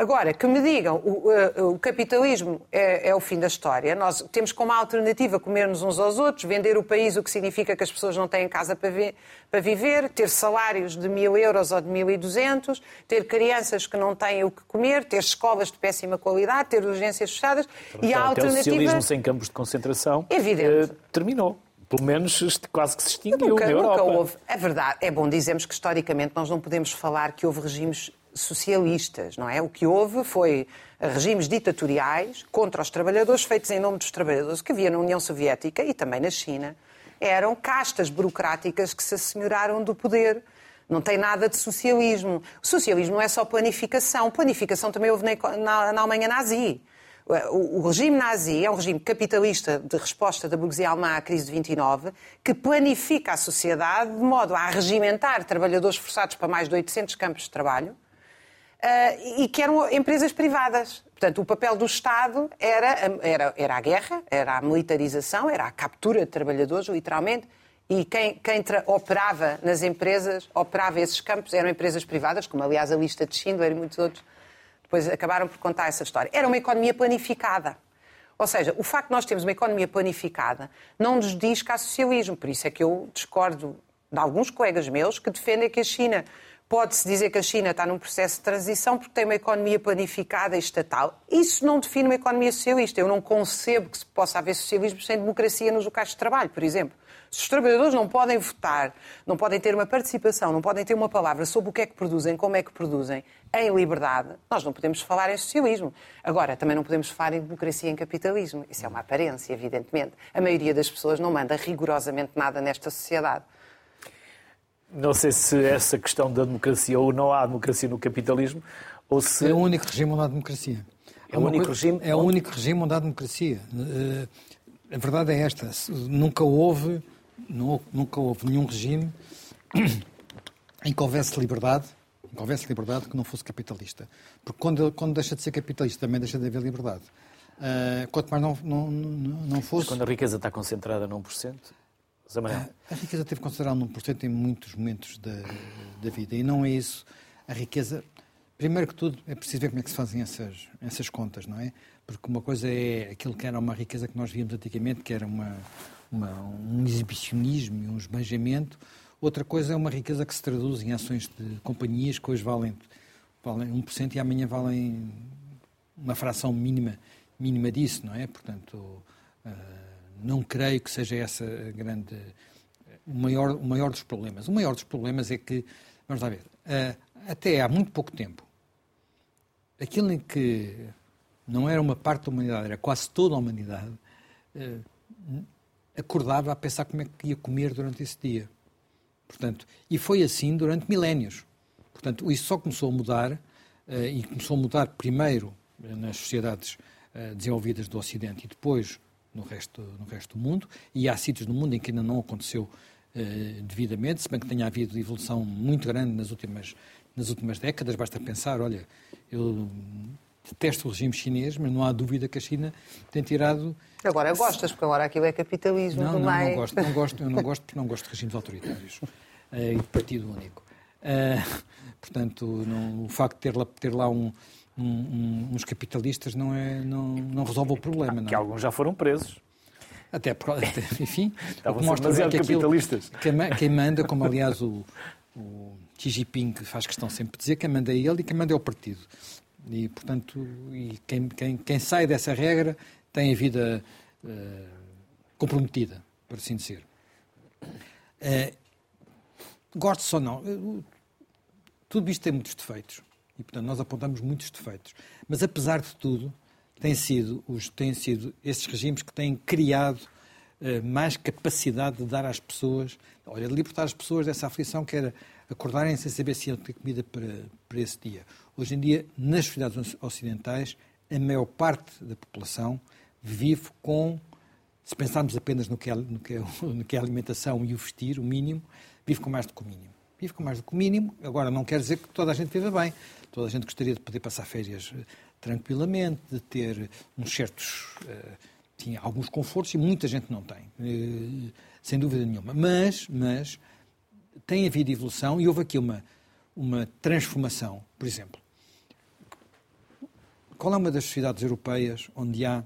Agora, que me digam, o, o- o capitalismo é, é o fim da história. Nós temos como alternativa comer-nos uns aos outros, vender o país, o que significa que as pessoas não têm casa para, vi- para viver, ter salários de mil euros ou de mil e duzentos, ter crianças que não têm o que comer, ter escolas de péssima qualidade, ter urgências fechadas. e a Então, até o alternativa. socialismo sem campos de concentração Evidente. eh, terminou. Pelo menos quase que se extinguiu Nunca, na Europa. nunca houve. É verdade, é bom dizermos que historicamente nós não podemos falar que houve regimes socialistas, não é? O que houve foi regimes ditatoriais contra os trabalhadores, feitos em nome dos trabalhadores, que havia na União Soviética e também na China. Eram castas burocráticas que se assenhoraram do poder. Não tem nada de socialismo. O socialismo não é só planificação. Planificação também houve na, na- na Alemanha nazi. O, regime nazi é um regime capitalista de resposta da burguesia alemã à crise de 29, que planifica a sociedade de modo a regimentar trabalhadores forçados para mais de 800 campos de trabalho ah, e que eram empresas privadas. Portanto, o papel do Estado era, era, era a guerra, era a militarização, era a captura de trabalhadores, literalmente, e quem, quem operava nas empresas, operava esses campos, eram empresas privadas, como aliás a lista de Schindler e muitos outros depois acabaram por contar essa história. Era uma economia planificada. Ou seja, o facto de nós termos uma economia planificada não nos diz que há socialismo. Por isso é que eu discordo de alguns colegas meus que defendem que a China. Pode-se dizer que a China está num processo de transição porque tem uma economia planificada e estatal. Isso não define uma economia socialista. Eu não concebo que se possa haver socialismo sem democracia nos locais de trabalho, por exemplo. Se os trabalhadores não podem votar, não podem ter uma participação, não podem ter uma palavra sobre o que é que produzem, como é que produzem, em liberdade, nós não podemos falar em socialismo. Agora, também não podemos falar em democracia e em capitalismo. Isso é uma aparência, evidentemente. A maioria das pessoas não manda rigorosamente nada nesta sociedade. Não sei se essa questão da democracia ou não há democracia no capitalismo, ou se. É o único regime onde há democracia. É o único regime É o onde- único regime onde há democracia. Eh, A verdade é esta. Nunca houve, nu- nunca houve nenhum regime <clears throat> em que houvesse liberdade, em que houvesse liberdade que não fosse capitalista. Porque quando, quando deixa de ser capitalista também deixa de haver liberdade. Eh, quanto mais não, não, não, não fosse... Quando a riqueza está concentrada num por cento, Manuel. A riqueza teve considerado num por cento em muitos momentos da, da vida. E não é isso. A riqueza. Primeiro que tudo, é preciso ver como é que se fazem essas, essas contas, não é? Porque uma coisa é aquilo que era uma riqueza que nós víamos antigamente, que era uma, uma, um exibicionismo e um esbanjamento. Outra coisa é uma riqueza que se traduz em ações de companhias que hoje valem, valem 1% e amanhã valem uma fração mínima, mínima disso, não é? Portanto, eh, não creio que seja essa grande, o maior, o maior dos problemas. O maior dos problemas é que, vamos lá ver, eh, até há muito pouco tempo, aquilo em que não era uma parte da humanidade, era quase toda a humanidade, eh, acordava a pensar como é que ia comer durante esse dia. Portanto, e foi assim durante milénios. Portanto, isso só começou a mudar, e começou a mudar primeiro nas sociedades desenvolvidas do Ocidente e depois no resto, no resto do mundo, e há sítios no mundo em que ainda não aconteceu eh, devidamente, se bem que tenha havido evolução muito grande nas últimas, nas últimas décadas. Basta pensar, olha, eu detesto o regime chinês, mas não há dúvida que a China tem tirado... Agora gostas, porque agora aquilo é capitalismo não, não, mais... não gosto, não gosto, eu não gosto porque não gosto de regimes autoritários <laughs> eh, e de partido único. Uh, portanto, não, o facto de ter lá, ter lá um, um, uns capitalistas não, é, não, não resolve o problema. Que alguns já foram presos. Até, <laughs> até enfim, Estavam mostra que aquilo, capitalistas. Quem, manda, como aliás o, o Xi Jinping faz questão sempre de dizer, quem manda é ele e quem manda é o partido. E, portanto, e quem, quem, quem sai dessa regra tem a vida uh, comprometida, por assim dizer. Uh, Gosto ou não, tudo isto tem muitos defeitos. E, portanto, nós apontamos muitos defeitos. Mas, apesar de tudo, têm sido, os, têm sido esses regimes que têm criado uh, mais capacidade de dar às pessoas, olha, de libertar as pessoas dessa aflição que era acordarem sem saber se iam ter comida para, para esse dia. Hoje em dia, nas sociedades ocidentais, a maior parte da população vive com, se pensarmos apenas no que é, no que é, <laughs> no que é alimentação e o vestir, o mínimo, vive com mais do que o mínimo. Vive com mais do que o mínimo, agora não quer dizer que toda a gente viva bem. Toda a gente gostaria de poder passar férias eh, tranquilamente, de ter uns certos. Uh, tinha alguns confortos e muita gente não tem, uh, sem dúvida nenhuma. Mas, mas tem havido evolução e houve aqui uma, uma transformação. Por exemplo, qual é uma das sociedades europeias onde há,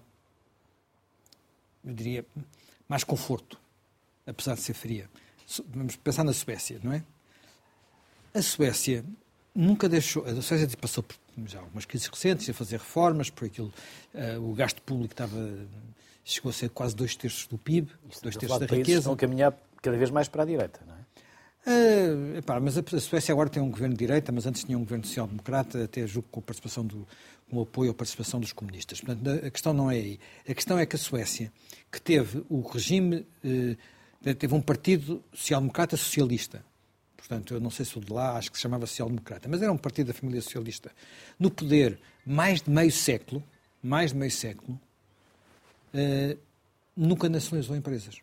eu diria, mais conforto, apesar de ser fria? Vamos pensar na Suécia, não é? A Suécia nunca deixou. A Suécia passou por já algumas crises recentes a fazer reformas, por aquilo uh, o gasto público estava chegou a ser quase dois terços do PIB, Isso dois terços da riqueza. Estão a caminhar cada vez mais para a direita, não é? Uh, epá, mas a Suécia agora tem um governo de direita, mas antes tinha um governo social-democrata, até julgo com a participação do, com o apoio à participação dos comunistas. Portanto, a questão não é aí. A questão é que a Suécia, que teve o regime, uh, teve um partido social-democrata socialista, portanto, eu não sei se o de lá, acho que se chamava social-democrata, mas era um partido da família socialista, no poder mais de meio século, mais de meio século, uh, nunca nacionalizou empresas.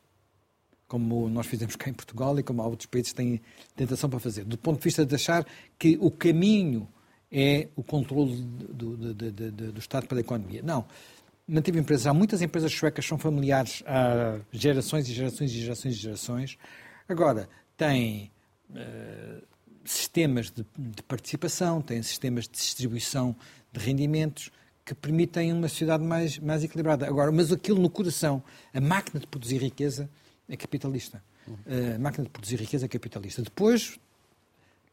Como nós fizemos cá em Portugal e como outros países têm tentação para fazer. Do ponto de vista de achar que o caminho é o controle do, do, do, do Estado para a economia. Não. Manteve empresas. Há muitas empresas suecas que são familiares há gerações e gerações e gerações e gerações. Agora, tem uh, sistemas de, de, participação, têm sistemas de distribuição de rendimentos que permitem uma sociedade mais, mais equilibrada. Agora, mas aquilo no coração, a máquina de produzir riqueza é capitalista. Uh, a máquina de produzir riqueza é capitalista. Depois,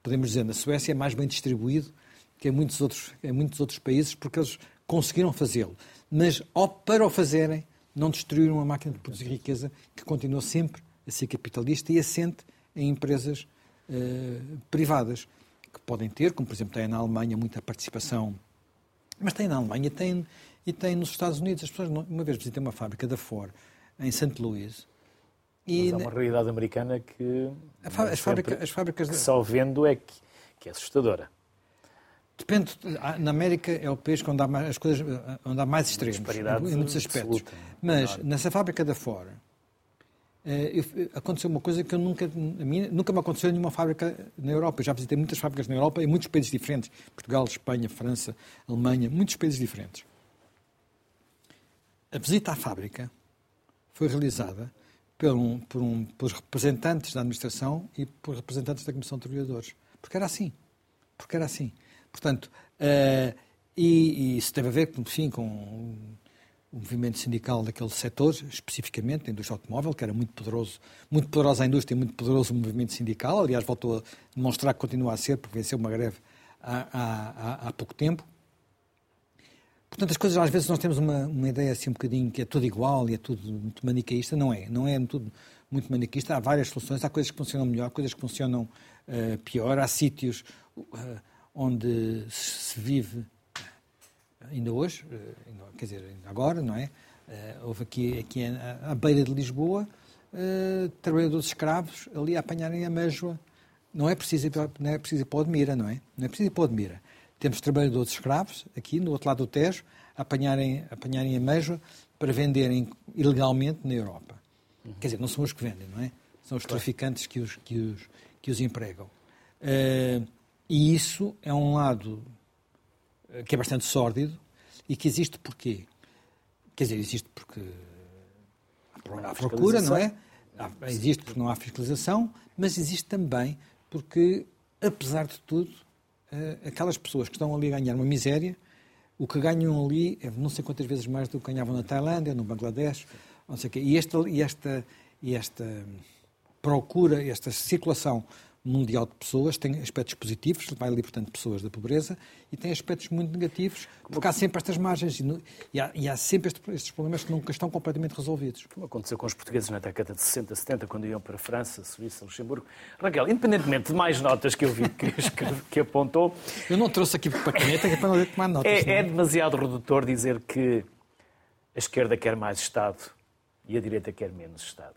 podemos dizer, na Suécia é mais bem distribuído que em muitos outros, em muitos outros países, porque eles conseguiram fazê-lo. Mas, ao, para o fazerem, não destruíram a máquina de produzir riqueza, que continua sempre a ser capitalista e assente em empresas eh, privadas, que podem ter, como por exemplo tem na Alemanha muita participação, mas tem na Alemanha tem, e tem nos Estados Unidos. As pessoas, uma vez visitei uma fábrica da Ford em St. Louis. E mas há uma realidade americana que, as, fábrica, as fábricas que só vendo é que, que é assustadora. Depende, na América é o país onde há mais, as coisas, onde há mais extremos, em muitos aspectos. Absoluta, Mas nessa fábrica da Ford, Uh, aconteceu uma coisa que eu nunca, mim, nunca me aconteceu em nenhuma fábrica na Europa. Eu já visitei muitas fábricas na Europa em muitos países diferentes. Portugal, Espanha, França, Alemanha, muitos países diferentes. A visita à fábrica foi realizada por, um, por, um, por representantes da administração e por representantes da Comissão de Trabalhadores. Porque era assim. Porque era assim. Portanto, uh, e, e, isso teve a ver, enfim, com o movimento sindical daquele setor, especificamente, da indústria automóvel, que era muito poderoso, muito poderosa a indústria e muito poderoso o movimento sindical. Aliás, voltou a demonstrar que continua a ser, porque venceu uma greve há, há, há pouco tempo. Portanto, as coisas, às vezes, nós temos uma, uma ideia assim um bocadinho que é tudo igual e é tudo muito manicaísta. Não é. Não é tudo muito manicaísta. Há várias soluções. Há coisas que funcionam melhor, coisas que funcionam uh, pior. Há sítios uh, onde se vive ainda hoje, quer dizer, ainda agora, não é? houve aqui, aqui à beira de Lisboa trabalhadores escravos ali a apanharem a mesma. Não é preciso, não é preciso ir para o Admira, não é? Não é preciso ir para o Admira temos trabalhadores escravos, aqui no outro lado do Tejo, a apanharem, apanharem a mesma para venderem ilegalmente na Europa. Uhum. Quer dizer, não são os que vendem, não é? São os claro. traficantes que os, que os, que os empregam. Uh, e isso é um lado eh, que é bastante sórdido e que existe porquê? Quer dizer, existe porque há procura, não é? Existe porque não há fiscalização, mas existe também porque, apesar de tudo, aquelas pessoas que estão ali a ganhar uma miséria, o que ganham ali é não sei quantas vezes mais do que ganhavam na Tailândia, no Bangladesh, não sei o quê. E esta, e esta, e esta procura, esta circulação mundial de pessoas tem aspectos positivos, vai libertando pessoas da pobreza, e tem aspectos muito negativos, porque há sempre estas margens e, há, e há, sempre estes problemas que nunca estão completamente resolvidos. Como aconteceu com os portugueses na década de 60, 70, quando iam para a França, Suíça, Luxemburgo. Raquel, independentemente de mais notas que eu vi <laughs> que, que apontou... Eu não trouxe aqui para a caneta, que é para não tomar notas. É, é demasiado redutor dizer que a esquerda quer mais Estado e a direita quer menos Estado.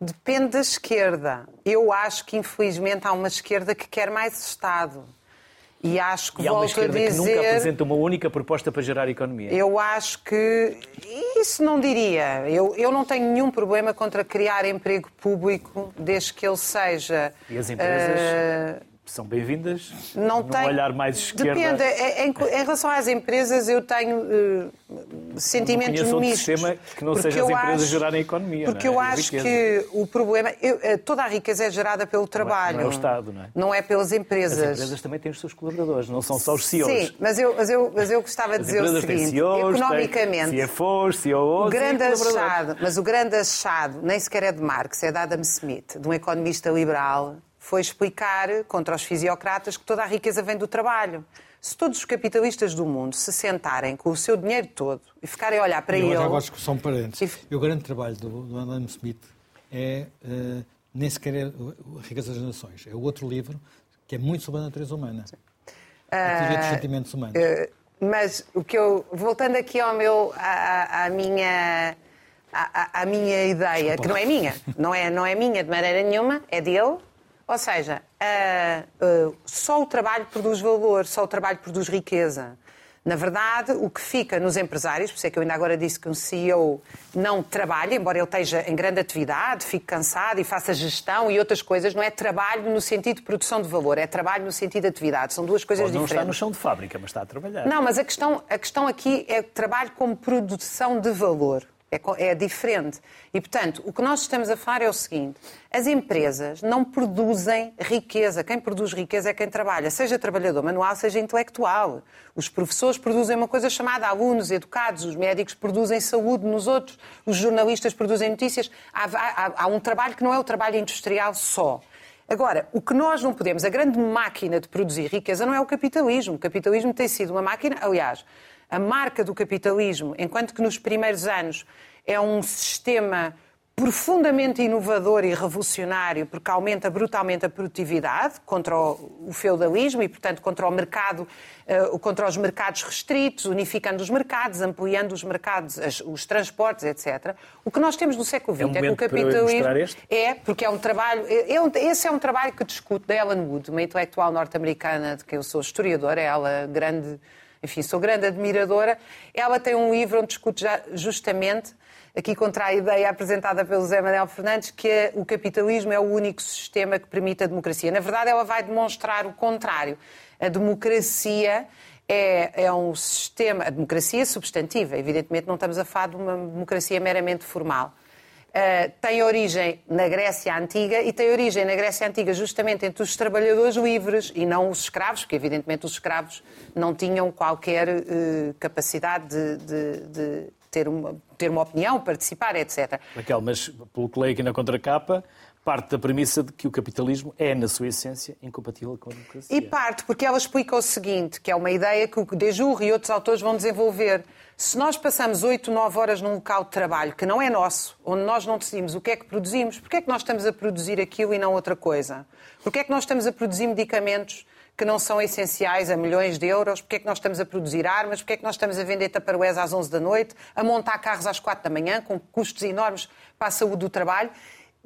Depende da esquerda. Eu acho que, infelizmente, há uma esquerda que quer mais Estado. E acho que e há uma esquerda que nunca apresenta uma única proposta para gerar economia. Eu acho que. Isso não diria. Eu, eu não tenho nenhum problema contra criar emprego público, desde que ele seja. E as empresas. Uh são bem-vindas não tem... olhar mais esquerda. Depende. Em, em, relação às empresas, eu tenho uh, sentimentos não mistos. sistema que não seja as empresas acho, gerarem economia. Porque é? eu acho que o problema... Eu, eh, toda a riqueza é gerada pelo trabalho. Não é, não é, o Estado, não é? Não é pelas empresas. As empresas também têm os seus colaboradores, não são só os CEOs. Sim, mas eu, mas eu, mas eu gostava de dizer o seguinte. CEOs, economicamente... Têm CFOs, CEOs o grande achado, Mas o grande achado nem sequer é de Marx, é de Adam Smith, de um economista liberal foi explicar contra os fisiocratas que toda a riqueza vem do trabalho. Se todos os capitalistas do mundo se sentarem com o seu dinheiro todo e ficarem a olhar para ele. Eu acho que são parentes. E... o grande trabalho do, do Adam Smith é uh, nem sequer é a riqueza das nações. É o outro livro que é muito sobre a natureza humana. Sim. Teoria dos ah, sentimentos humanos. Uh, mas o que eu. Voltando aqui ao meu. à, à minha. À, à, minha ideia, Desculpa. que não é minha, não é, não é minha de maneira nenhuma, é dele, ou seja, uh, uh, só o trabalho produz valor, só o trabalho produz riqueza. Na verdade, o que fica nos empresários, por isso é que eu ainda agora disse que um CEO não trabalha, embora ele esteja em grande atividade, fique cansado e faça gestão e outras coisas, não é trabalho no sentido de produção de valor, é trabalho no sentido de atividade. São duas coisas Pode não diferentes. Não está no chão de fábrica, mas está a trabalhar. Não, mas a questão, a questão aqui é trabalho como produção de valor. É, é, diferente. E, portanto, o que nós estamos a falar é o seguinte: as empresas não produzem riqueza. Quem produz riqueza é quem trabalha, seja trabalhador manual, seja intelectual. Os professores produzem uma coisa chamada alunos educados, os médicos produzem saúde nos outros, os jornalistas produzem notícias. Há, há, há um trabalho que não é o trabalho industrial só. Agora, o que nós não podemos, a grande máquina de produzir riqueza não é o capitalismo. O capitalismo tem sido uma máquina, aliás, a marca do capitalismo, enquanto que nos primeiros anos é um sistema profundamente inovador e revolucionário, porque aumenta brutalmente a produtividade contra o feudalismo e, portanto, contra o mercado, uh, contra os mercados restritos, unificando os mercados, ampliando os mercados, os transportes, etc. O que nós temos no século XX é, um é que o capitalismo é porque é um trabalho, é, é esse é um trabalho que discute da Ellen Wood, uma intelectual norte-americana de quem eu sou historiadora, ela grande enfim, sou grande admiradora. Ela tem um livro onde discute justamente, aqui contra a ideia apresentada pelo José Manuel Fernandes, que o capitalismo é o único sistema que permite a democracia. Na verdade, ela vai demonstrar o contrário. A democracia é, é, um sistema, a democracia substantiva, evidentemente não estamos a falar de uma democracia meramente formal. Uh, tem origem na Grécia Antiga e tem origem na Grécia Antiga justamente entre os trabalhadores livres e não os escravos, porque evidentemente os escravos não tinham qualquer uh, capacidade de, de, de ter, uma, ter uma opinião, participar, etc. Raquel, mas pelo que leio aqui na contracapa, parte da premissa de que o capitalismo é, na sua essência, incompatível com a democracia. E parte porque ela explica o seguinte, que é uma ideia que o Dejurre e outros autores vão desenvolver. Se nós passamos 8, 9 horas num local de trabalho que não é nosso, onde nós não decidimos o que é que produzimos, porquê é que nós estamos a produzir aquilo e não outra coisa? Porquê é que nós estamos a produzir medicamentos que não são essenciais a milhões de euros? Porquê é que nós estamos a produzir armas? Porquê é que nós estamos a vender taparoés às 11 da noite? A montar carros às 4 da manhã, com custos enormes para a saúde do trabalho?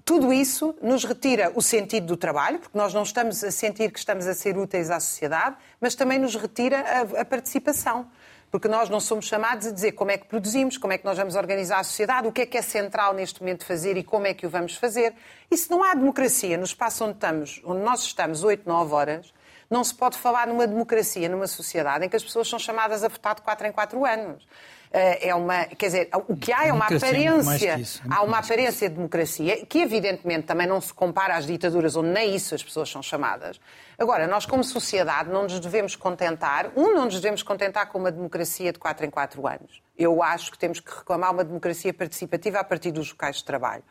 Tudo isso nos retira o sentido do trabalho, porque nós não estamos a sentir que estamos a ser úteis à sociedade, mas também nos retira a, a participação porque nós não somos chamados a dizer como é que produzimos, como é que nós vamos organizar a sociedade, o que é que é central neste momento fazer e como é que o vamos fazer. E se não há democracia no espaço onde, estamos, onde nós estamos 8, 9 horas, não se pode falar numa democracia, numa sociedade em que as pessoas são chamadas a votar de 4 em 4 anos. Eh, é uma, quer dizer, o que há é uma aparência, é há uma aparência de democracia que evidentemente também não se compara às ditaduras onde nem isso as pessoas são chamadas. Agora, nós como sociedade não nos devemos contentar, um, não nos devemos contentar com uma democracia de 4 em 4 anos. Eu acho que temos que reclamar uma democracia participativa a partir dos locais de trabalho.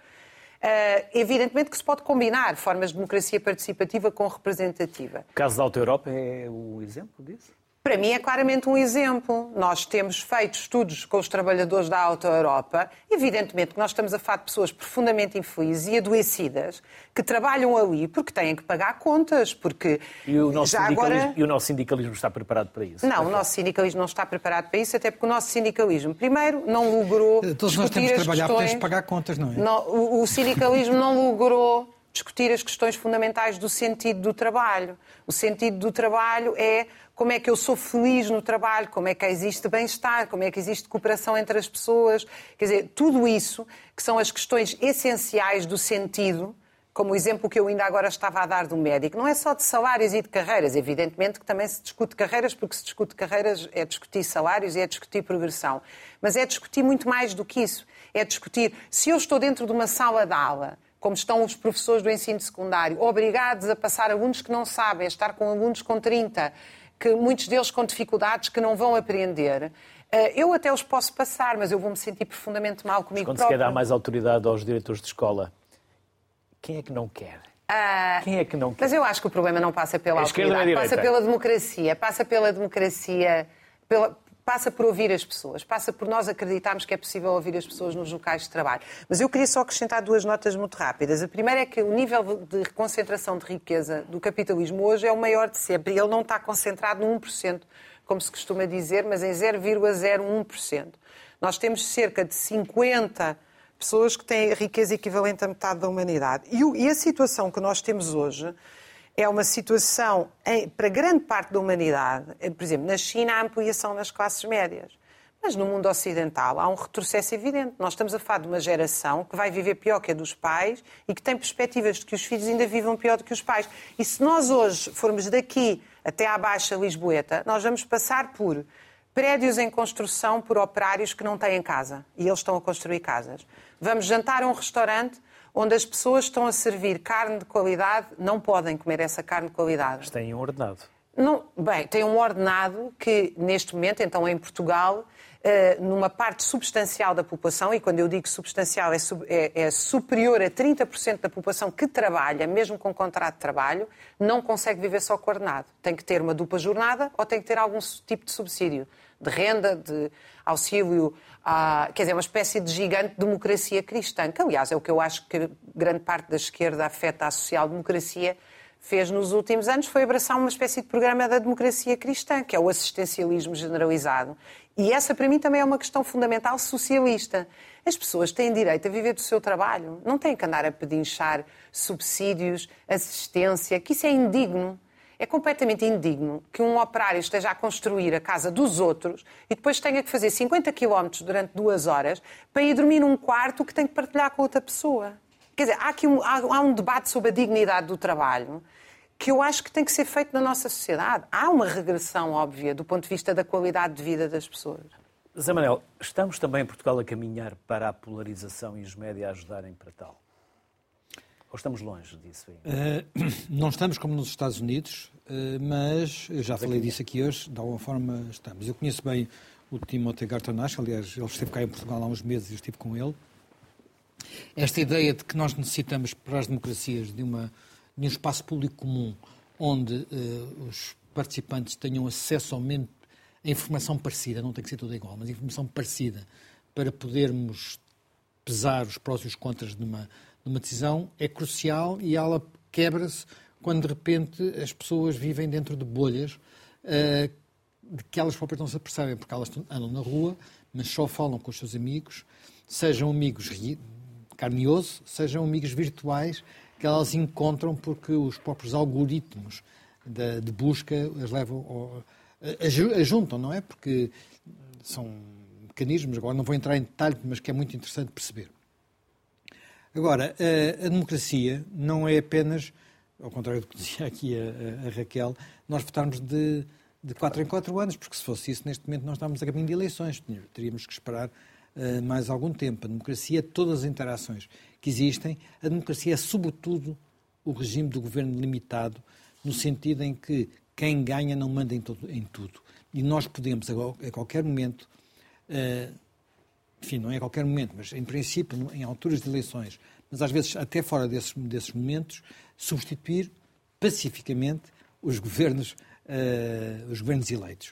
Uh, evidentemente que se pode combinar formas de democracia participativa com representativa. O caso da Auto Europa é o exemplo disso? Para mim é claramente um exemplo. Nós temos feito estudos com os trabalhadores da Auto Europa. Evidentemente que nós estamos a falar de pessoas profundamente infelizes e adoecidas que trabalham ali porque têm que pagar contas, porque e o nosso, já agora... e o nosso sindicalismo está preparado para isso? Não, o nosso sindicalismo não está preparado para isso, até porque o nosso sindicalismo, primeiro, não logrou Todos nós temos que trabalhar questões... temos que pagar contas, não é? Não, o, o sindicalismo não logrou discutir as questões fundamentais do sentido do trabalho. O sentido do trabalho é como é que eu sou feliz no trabalho, como é que existe bem-estar, como é que existe cooperação entre as pessoas. Quer dizer, tudo isso que são as questões essenciais do sentido, como o exemplo que eu ainda agora estava a dar do médico, não é só de salários e de carreiras. Evidentemente que também se discute carreiras, porque se discute carreiras é discutir salários e é discutir progressão. Mas é discutir muito mais do que isso. É discutir se eu estou dentro de uma sala de aula como estão os professores do ensino secundário, obrigados a passar alunos que não sabem, a estar com alunos com 30, que muitos deles com dificuldades que não vão aprender. Eh, eu até os posso passar, mas eu vou me sentir profundamente mal comigo quando próprio. Quando se quer dar mais autoridade aos diretores de escola, quem é que não quer? Ah, quem é que não quer? Mas eu acho que o problema não passa pela autoridade, passa pela democracia, passa pela democracia, pela, passa por ouvir as pessoas, passa por nós acreditarmos que é possível ouvir as pessoas nos locais de trabalho. Mas eu queria só acrescentar duas notas muito rápidas. A primeira é que o nível de concentração de riqueza do capitalismo hoje é o maior de sempre. Ele não está concentrado no 1%, como se costuma dizer, mas em 0,01%. Nós temos cerca de 50 pessoas que têm riqueza equivalente à metade da humanidade. E a situação que nós temos hoje é uma situação, para grande parte da humanidade, eh, por exemplo, na China há ampliação nas classes médias. Mas no mundo ocidental há um retrocesso evidente. Nós estamos a falar de uma geração que vai viver pior que a dos pais e que tem perspectivas de que os filhos ainda vivam pior do que os pais. E se nós hoje formos daqui até à Baixa Lisboeta, nós vamos passar por prédios em construção por operários que não têm casa e eles estão a construir casas. Vamos jantar a um restaurante onde as pessoas estão a servir carne de qualidade, não podem comer essa carne de qualidade. Mas têm um ordenado. Não, bem, tem um ordenado que, neste momento, então em Portugal, eh, numa parte substancial da população, e quando eu digo substancial é, é, é superior a 30% da população que trabalha, mesmo com contrato de trabalho, não consegue viver só com ordenado. Tem que ter uma dupla jornada ou tem que ter algum tipo de subsídio de renda, de auxílio ah, quer dizer, uma espécie de gigante democracia cristã, que aliás é o que eu acho que grande parte da esquerda afeta à social-democracia fez nos últimos anos, foi abraçar uma espécie de programa da democracia cristã, que é o assistencialismo generalizado. E essa, para mim, também é uma questão fundamental socialista. As pessoas têm direito a viver do seu trabalho, não têm que andar a pedinchar subsídios, assistência, que isso é indigno. É completamente indigno que um operário esteja a construir a casa dos outros e depois tenha que fazer 50 quilómetros durante duas horas para ir dormir num quarto que tem que partilhar com outra pessoa. Quer dizer, há aqui um, há, há um debate sobre a dignidade do trabalho que eu acho que tem que ser feito na nossa sociedade. Há uma regressão óbvia do ponto de vista da qualidade de vida das pessoas. Zé Manuel, estamos também em Portugal a caminhar para a polarização e os médias ajudarem para tal? Ou estamos longe disso ainda? Uh, <clears throat> não estamos como nos Estados Unidos, uh, mas eu já falei disso aqui hoje, de alguma forma estamos. Eu conheço bem o Timothy Gartonash, aliás, ele esteve cá em Portugal há uns meses e eu estive com ele. Esta ideia de que nós necessitamos para as democracias de, uma, de um espaço público comum onde uh, os participantes tenham acesso ao menos a informação parecida, não tem que ser tudo igual, mas informação parecida para podermos pesar os prós e os contras de uma, de uma decisão é crucial e ela quebra-se quando de repente as pessoas vivem dentro de bolhas uh, de que elas próprias não se apercebem, porque elas andam na rua, mas só falam com os seus amigos, sejam amigos carne sejam amigos virtuais que elas encontram porque os próprios algoritmos de, de busca as levam ao, ajuntam, não é? Porque são mecanismos, agora não vou entrar em detalhe, mas que é muito interessante perceber. Agora, a, a democracia não é apenas, ao contrário do que dizia aqui a, a, a Raquel, nós votarmos de, de 4 em 4 anos, porque se fosse isso, neste momento nós estávamos a caminho de eleições, teríamos que esperar uh, mais algum tempo. A democracia é todas as interações que existem. A democracia é, sobretudo, o regime do governo limitado, no sentido em que quem ganha não manda em, todo, em tudo. E nós podemos, a, qualquer momento, uh, enfim, não é a qualquer momento, mas em princípio, em alturas de eleições, mas às vezes até fora desses, desses momentos, substituir pacificamente os governos, uh, os governos eleitos.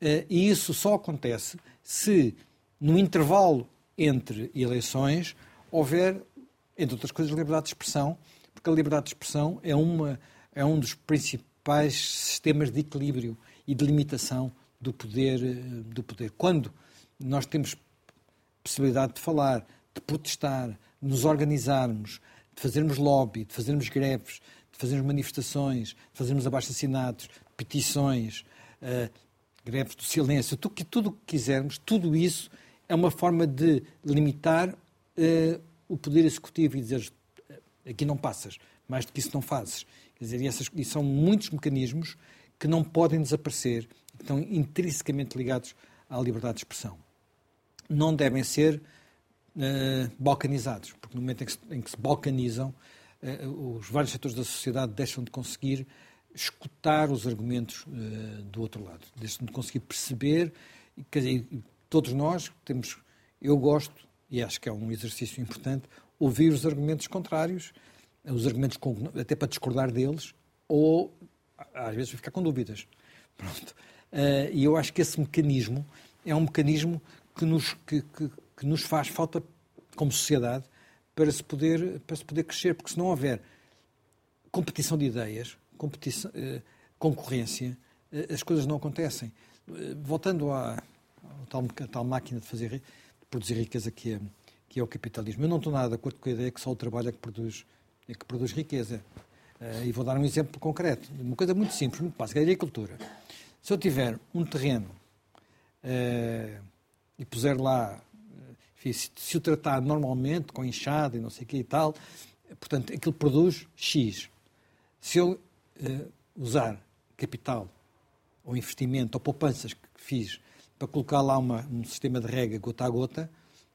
Uh, e isso só acontece se, no intervalo entre eleições, houver, entre outras coisas, liberdade de expressão, porque a liberdade de expressão é, uma, é um dos principais sistemas de equilíbrio e de limitação do poder, eh, do poder. Quando nós temos possibilidade de falar, de protestar, de nos organizarmos, de fazermos lobby, de fazermos greves, de fazermos manifestações, de fazermos abaixo-assinados, petições, uh, greves do silêncio, tudo, o que quisermos, tudo isso é uma forma de limitar uh, o poder executivo e dizer aqui não passas, mais do que isso não fazes. Quer dizer, e, essas, e são muitos mecanismos que não podem desaparecer, que estão intrinsecamente ligados à liberdade de expressão. Não devem ser uh, balcanizados, porque no momento em que se, em que se balcanizam, uh, os vários setores da sociedade deixam de conseguir escutar os argumentos uh, do outro lado, deixam de conseguir perceber. Quer dizer, todos nós temos, eu gosto, e acho que é um exercício importante, ouvir os argumentos contrários os argumentos com, até para discordar deles, ou às vezes ficar com dúvidas. Pronto. Uh, e eu acho que esse mecanismo é um mecanismo que nos, que, que, que nos faz falta como sociedade para se poder, para se poder crescer, porque se não houver competição de ideias, competição, uh, concorrência, uh, as coisas não acontecem. voltando à, à, tal, à tal máquina de, fazer, de produzir riqueza que é, que é o capitalismo, eu não estou nada de acordo com a ideia que só o trabalho é que produz e que produz riqueza. Uh, e vou dar um exemplo concreto, uma coisa muito simples, muito básica, a agricultura. Se eu tiver um terreno uh, e puser lá, enfim, se, se, o tratar normalmente, com enxada e não sei o que e tal, portanto, aquilo produz X. Se eu uh, usar capital ou investimento ou poupanças que fiz para colocar lá uma, um sistema de rega gota a gota,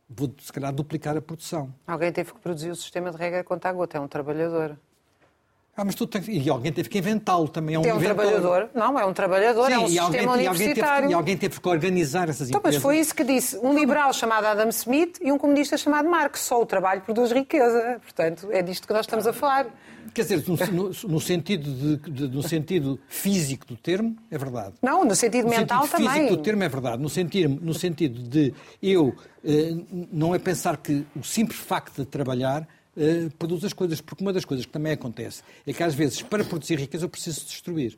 vou, se calhar, duplicar a produção. Alguém teve que produzir o sistema de regra conta a gota, é um trabalhador. Ah, mas tu tem, e alguém teve que inventá-lo também. É um, é um trabalhador. Não, é um trabalhador, Sim, é um sistema alguém, universitário. E alguém, teve, e alguém teve que organizar essas então, empresas. Mas foi isso que disse. Um liberal chamado Adam Smith e um comunista chamado Marx. Só o trabalho produz riqueza. Portanto, é disto que nós estamos a falar. Quer dizer, no, no, no sentido, de, de, no sentido físico do termo, é verdade. Não, no sentido no mental sentido também. No físico do termo é verdade. No sentido, no sentido de eu eh, não é pensar que o simples facto de trabalhar eh, produz as coisas. Porque uma das coisas que também acontece é que às vezes, para produzir riqueza, eu preciso destruir.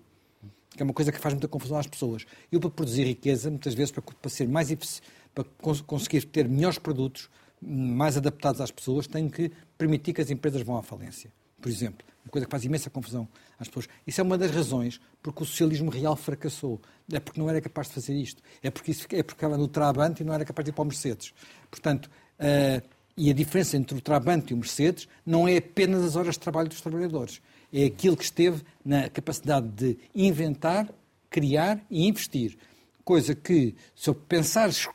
Que é uma coisa que faz muita confusão às pessoas. Eu, para produzir riqueza, muitas vezes, para, para ser mais para conseguir ter melhores produtos, mais adaptados às pessoas, tenho que permitir que as empresas vão à falência por exemplo. Uma coisa que faz imensa confusão às pessoas. Isso é uma das razões porque o socialismo real fracassou. É porque não era capaz de fazer isto. É porque, isso, é porque estava no Trabant e não era capaz de ir para o Mercedes. Portanto, uh, e a diferença entre o Trabant e o Mercedes não é apenas as horas de trabalho dos trabalhadores. É aquilo que esteve na capacidade de inventar, criar e investir. Coisa que, se eu pensar de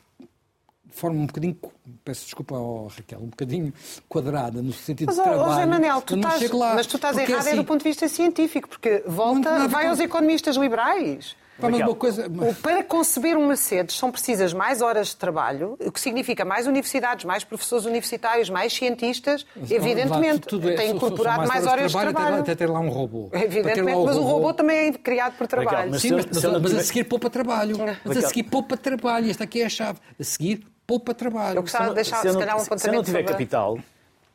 forma um bocadinho, peço desculpa ao Raquel, um bocadinho quadrada no sentido mas, de trabalho. José Manel, tu estás, lá. mas tu estás Porque, errado é assim, do ponto de vista científico, porque volta, vai aos economistas liberais. Mas Raquel, coisa, Para conceber um Mercedes são precisas mais horas de trabalho, o que significa mais universidades, mais professores universitários, mais cientistas, evidentemente. Tudo é- tem incorporado mais horas de trabalho. Até ter lá um robô. Lá Evidentemente, mas o robô também é criado por trabalho. mas Sim, mas, mas- mas a seguir poupa trabalho. Mas a seguir poupa trabalho. Esta aqui é a chave. A seguir poupa trabalho. Eu gostava de deixar, se se não, calhar, um se- se não apontamento tiver capital,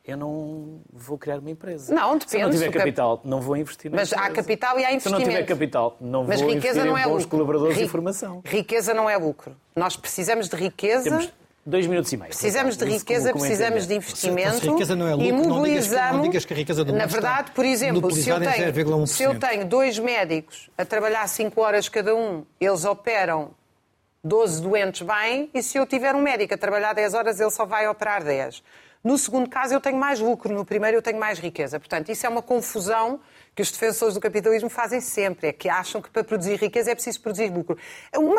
eu não vou criar uma empresa. Não, Se eu não depende, tiver se o cap- capital, não vou investir na Mas há empresa. capital e há Se eu não investimento. tiver capital, não Mas vou riqueza investir não em é bons lucro. colaboradores Ri- e formação. Riqueza não é lucro. Nós precisamos de riqueza. Temos dois minutos e meio. Precisamos de riqueza, como- como precisamos de entender. investimento Se a riqueza não é e lucro, não digas que- mobilizamos. não digas que a riqueza do Na verdade, por exemplo, se eu, tenho, 0,1%. se eu tenho dois médicos a trabalhar 5 horas cada um, eles operam 12 doentes bem, e se eu tiver um médico a trabalhar 10 horas, ele só vai operar 10. No segundo caso, eu tenho mais lucro, no primeiro, eu tenho mais riqueza. Portanto, isso é uma confusão que os defensores do capitalismo fazem sempre, é que acham que para produzir riqueza é preciso produzir lucro.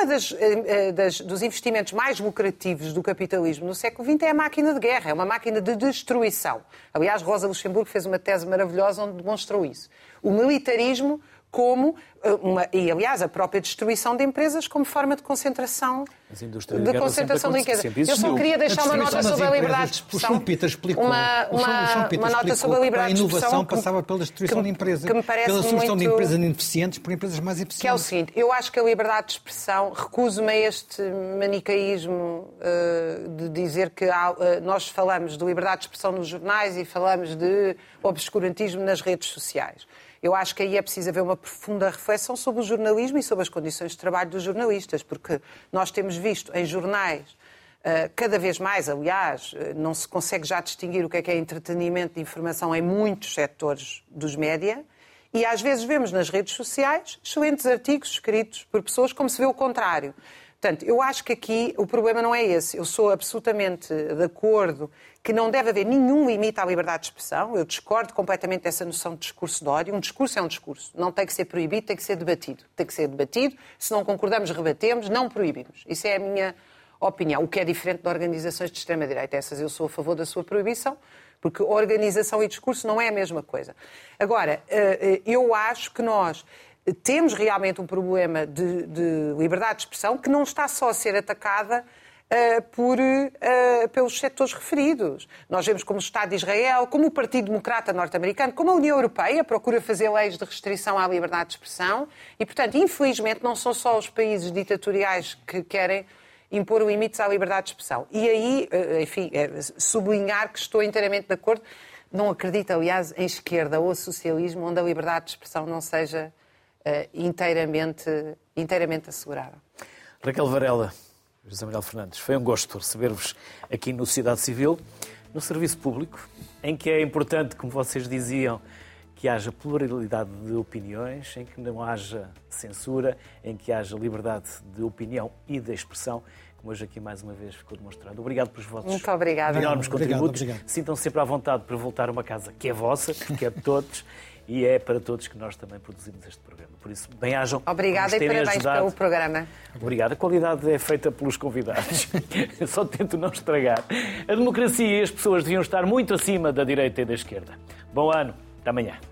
Das, eh, eh, dos investimentos mais lucrativos do capitalismo no século XX é a máquina de guerra, é uma máquina de destruição. Aliás, Rosa Luxemburgo fez uma tese maravilhosa onde demonstrou isso. O militarismo como eh, uma, e aliás a própria destruição de empresas como forma de concentração a de concentração de riqueza. Eu só queria deixar A uma nota sobre a liberdade de o expressão. Schumpeter explicou. Uma, O uma, o uma nota sobre a liberdade de A expressão inovação que- passava pela destruição que- de empresas, que me parece pela de muito- empresas ineficientes por empresas mais eficientes. Que é o seguinte, eu acho que a liberdade de expressão, recuso-me a este manicaísmo eh, de dizer que há, eh, nós falamos de liberdade de expressão nos jornais e falamos de obscurantismo nas redes sociais. Eu acho que aí é preciso haver uma profunda reflexão sobre o jornalismo e sobre as condições de trabalho dos jornalistas, porque nós temos visto em jornais Uh, cada vez mais, aliás, uh, não se consegue já distinguir o que é que é entretenimento de informação em muitos setores dos média. E às vezes vemos nas redes sociais excelentes artigos escritos por pessoas como se vê o contrário. Portanto, eu acho que aqui o problema não é esse. Eu sou absolutamente de acordo que não deve haver nenhum limite à liberdade de expressão. Eu discordo completamente dessa noção de discurso de ódio. Um discurso é um discurso. Não tem que ser proibido, tem que ser debatido. Tem que ser debatido. Se não concordamos, rebatemos, não proibimos. Isso é a minha opinião, o que é diferente de organizações de extrema-direita. Essas eu sou a favor da sua proibição, porque organização e discurso não é a mesma coisa. Agora, eh, eu acho que nós temos realmente um problema de, de liberdade de expressão que não está só a ser atacada eh, por, eh, pelos setores referidos. Nós vemos como o Estado de Israel, como o Partido Democrata norte-americano, como a União Europeia procura fazer leis de restrição à liberdade de expressão e, portanto, infelizmente, não são só os países ditatoriais que querem impor limites à liberdade de expressão. E aí, eh, enfim, é sublinhar que estou inteiramente de acordo. Não acredito, aliás, em esquerda ou socialismo onde a liberdade de expressão não seja eh, inteiramente, inteiramente assegurada. Raquel Varela, José Manuel Fernandes, foi um gosto receber-vos aqui no Sociedade Civil, no serviço público, em que é importante, como vocês diziam, que haja pluralidade de opiniões, em que não haja censura, em que haja liberdade de opinião e de expressão, como hoje aqui mais uma vez ficou demonstrado. Obrigado pelos vossos Muito obrigada. enormes Obrigado, contributos. Sintam-se sempre à vontade para voltar a uma casa que é vossa, que é de todos, e é para todos que nós também produzimos este programa. Por isso, bem-ajam. Obrigada e parabéns ajudado. pelo programa. Obrigado. A qualidade é feita pelos convidados. Eu <laughs> só tento não estragar. A democracia e as pessoas deviam estar muito acima da direita e da esquerda. Bom ano. Até amanhã.